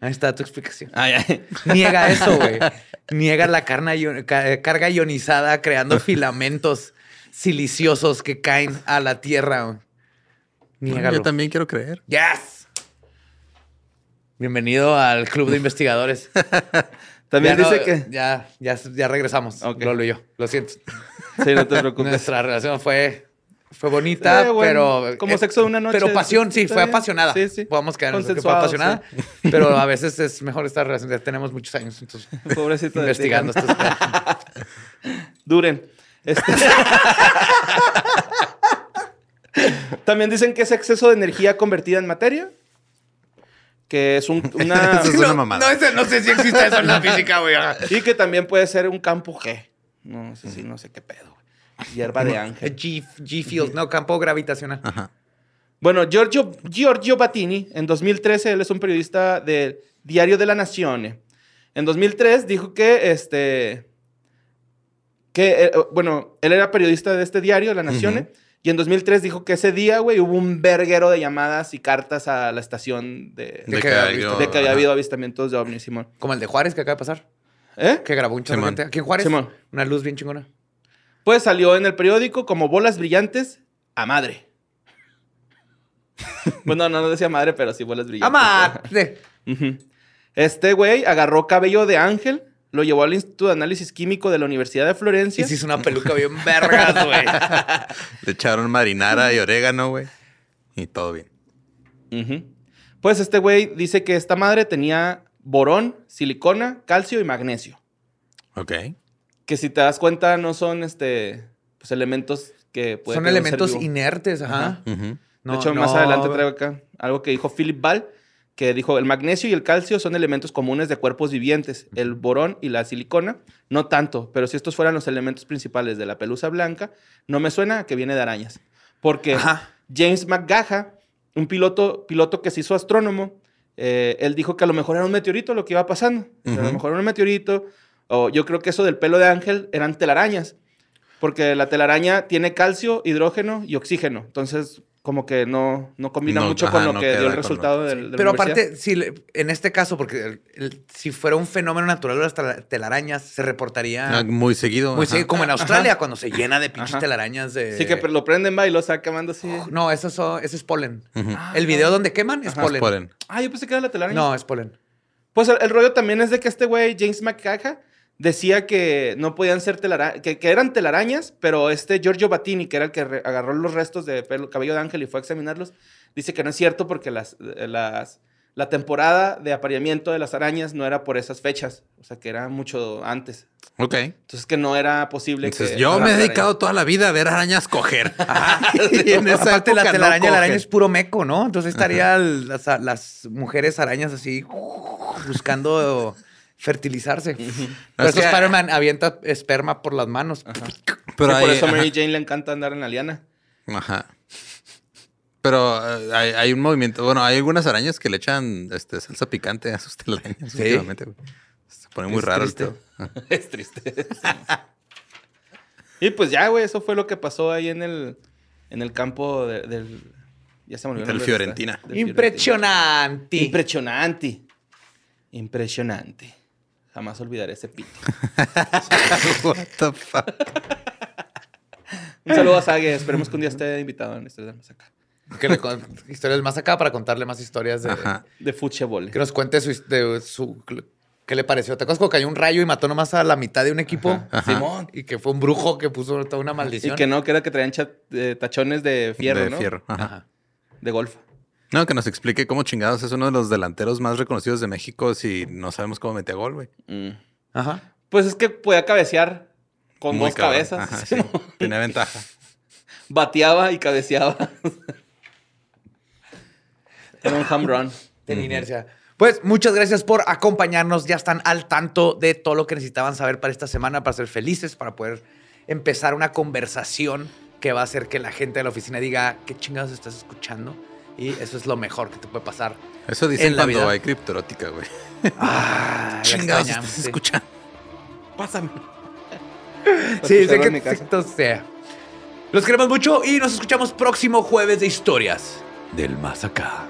Ahí está tu explicación. Niega eso, güey. Niega la carna ion- ca- carga ionizada creando filamentos siliciosos que caen a la tierra. Niégalo. Yo también quiero creer. Yes. Bienvenido al club de investigadores. También Ya no- dice que... Ya, ya, ya regresamos. Ok. Lolo y yo. Lo siento. Sí, no te preocupes. Nuestra relación fue, fue bonita, Eh, bueno, pero. como sexo de una noche, Pero pasión, sí, fue apasionada. Sí, sí. Podemos quedarnos en que fue apasionada. Pero a veces es mejor esta relación. Ya tenemos muchos años entonces, Pobrecito investigando estos. Duren. Este- También dicen que es exceso de energía convertida en materia. Que es un, una... Eso es una mamada. No, ese- no sé si existe eso en la física, güey. Y que también puede ser un campo G. No sé si, no sé qué pedo. Hierba de ángel. G, G Field, no, campo gravitacional. Ajá. Bueno, Giorgio, Giorgio Battini, en 2013, él es un periodista del Diario de la Nación. En 2003 dijo que, este, que, eh, bueno, él era periodista de este diario, La Nación, Ujú. y en 2003 dijo que ese día, güey, hubo un verguero de llamadas y cartas a la estación de, De de, que había visto- que había ajá. habido avistamientos de ovnis, Simón. Como el de Juárez que acaba de pasar. ¿Eh? Que grabó un chorro. Aquí en Juárez. Simón. Una luz bien chingona. Pues salió en el periódico como bolas brillantes a madre. bueno, no, no decía madre, pero sí bolas brillantes. ¡Amate! Ujú. Este güey agarró cabello de ángel, lo llevó al Instituto de Análisis Químico de la Universidad de Y Florencia. se hizo una peluca bien vergas, güey. Le echaron marinara y orégano, güey. Y todo bien. Pues este güey dice que esta madre tenía borón, silicona, calcio y magnesio. Ok. Que si te das cuenta no son este pues elementos que pueden Son elementos inertes, ajá. No, de hecho, no, más adelante traigo acá algo que dijo Philip Ball, que dijo, el magnesio y el calcio son elementos comunes de cuerpos vivientes. El borón y la silicona, no tanto. Pero si estos fueran los elementos principales de la pelusa blanca, no me suena a que viene de arañas. Porque Ajá. James McGaha, un piloto, piloto que se hizo astrónomo, eh, él dijo que a lo mejor era un meteorito lo que iba pasando. A lo mejor era un meteorito. O yo creo que eso del pelo de ángel eran telarañas. Porque la telaraña tiene calcio, hidrógeno y oxígeno. Entonces, como que no, no combina No, mucho ajá, con lo no que dio el lo- resultado del, de la Pero aparte, si le- en este caso, porque el- el- si fuera un fenómeno natural de las tela- telarañas, se reportaría Ah, Muy seguido. muy ajá. seguido, como en Australia, cuando se llena de pinches Ajá. telarañas de... Sí, que lo prenden, va, y lo está quemando así. No, eso, eso, eso es polen. Ujú. El video donde queman es polen. Polen. Ah, yo pensé que era la telaraña. No, es polen. Pues el, el rollo también es de que este güey, James McCaha, decía que no podían ser telarañas, que, que eran telarañas, pero este Giorgio Battini, que era el que agarró los restos de pelo- cabello de ángel y fue a examinarlos, dice que no es cierto porque las, las, la temporada de apareamiento de las arañas no era por esas fechas, o sea, que era mucho antes. Ok. Entonces que no era posible Entonces, que... yo me he dedicado toda la vida a ver arañas coger. y en esa Aparte, la no telaraña, la araña es puro meco, ¿no? Entonces estarían las, las mujeres arañas así buscando fertilizarse. Es eso que- Spider-Man avienta esperma por las manos. Pero por eso a Mary ajá. Jane le encanta andar en la liana. Ajá. Pero eh, hay, hay un movimiento. Bueno, hay algunas arañas que le echan este, salsa picante a sus telarañas Sí. últimamente. güey. Se pone muy Es raro el triste. pedo. es triste. y pues ya, güey, eso fue lo que pasó ahí en el, en el campo de- del... Ya se me olvidó el Del Fiorentina. Fiorentina. Impresionante. Impresionante. Jamás olvidaré ese pito. What the fuck? Un saludo a Sage. Esperemos que un día esté invitado en este de acá. que le con- historias más acá para contarle más historias de Ajá. De fútbol. que nos cuente su, de su ¿Qué le pareció? ¿Te acuerdas cuando cayó un rayo y mató nomás a la mitad de un equipo? Simón. Y que fue un brujo que puso toda una Y maldición. que no, que era que traían eh, tachones de fierro, de ¿no? fierro. Ajá. Ajá. De golf. No, que nos explique cómo chingados es uno de los delanteros más reconocidos de México si no sabemos cómo metía gol, güey. Mm. Ajá. Pues es que podía cabecear con Muy dos cabrón. cabezas. Ajá, sí. Tenía ventaja. Bateaba y cabeceaba. Era un home run. de la inercia. Pues muchas gracias por acompañarnos. Ya están al tanto de todo lo que necesitaban saber para esta semana, para ser felices, para poder empezar una conversación que va a hacer que la gente de la oficina diga qué chingados estás escuchando. Y eso es lo mejor que te puede pasar. Eso dicen En la cuando vida. hay criptorótica, güey. Ah, Chingados estás sí. escuchando. Pásame. Sí, sé que entonces, sea. Los queremos mucho y nos escuchamos próximo jueves de historias del más acá.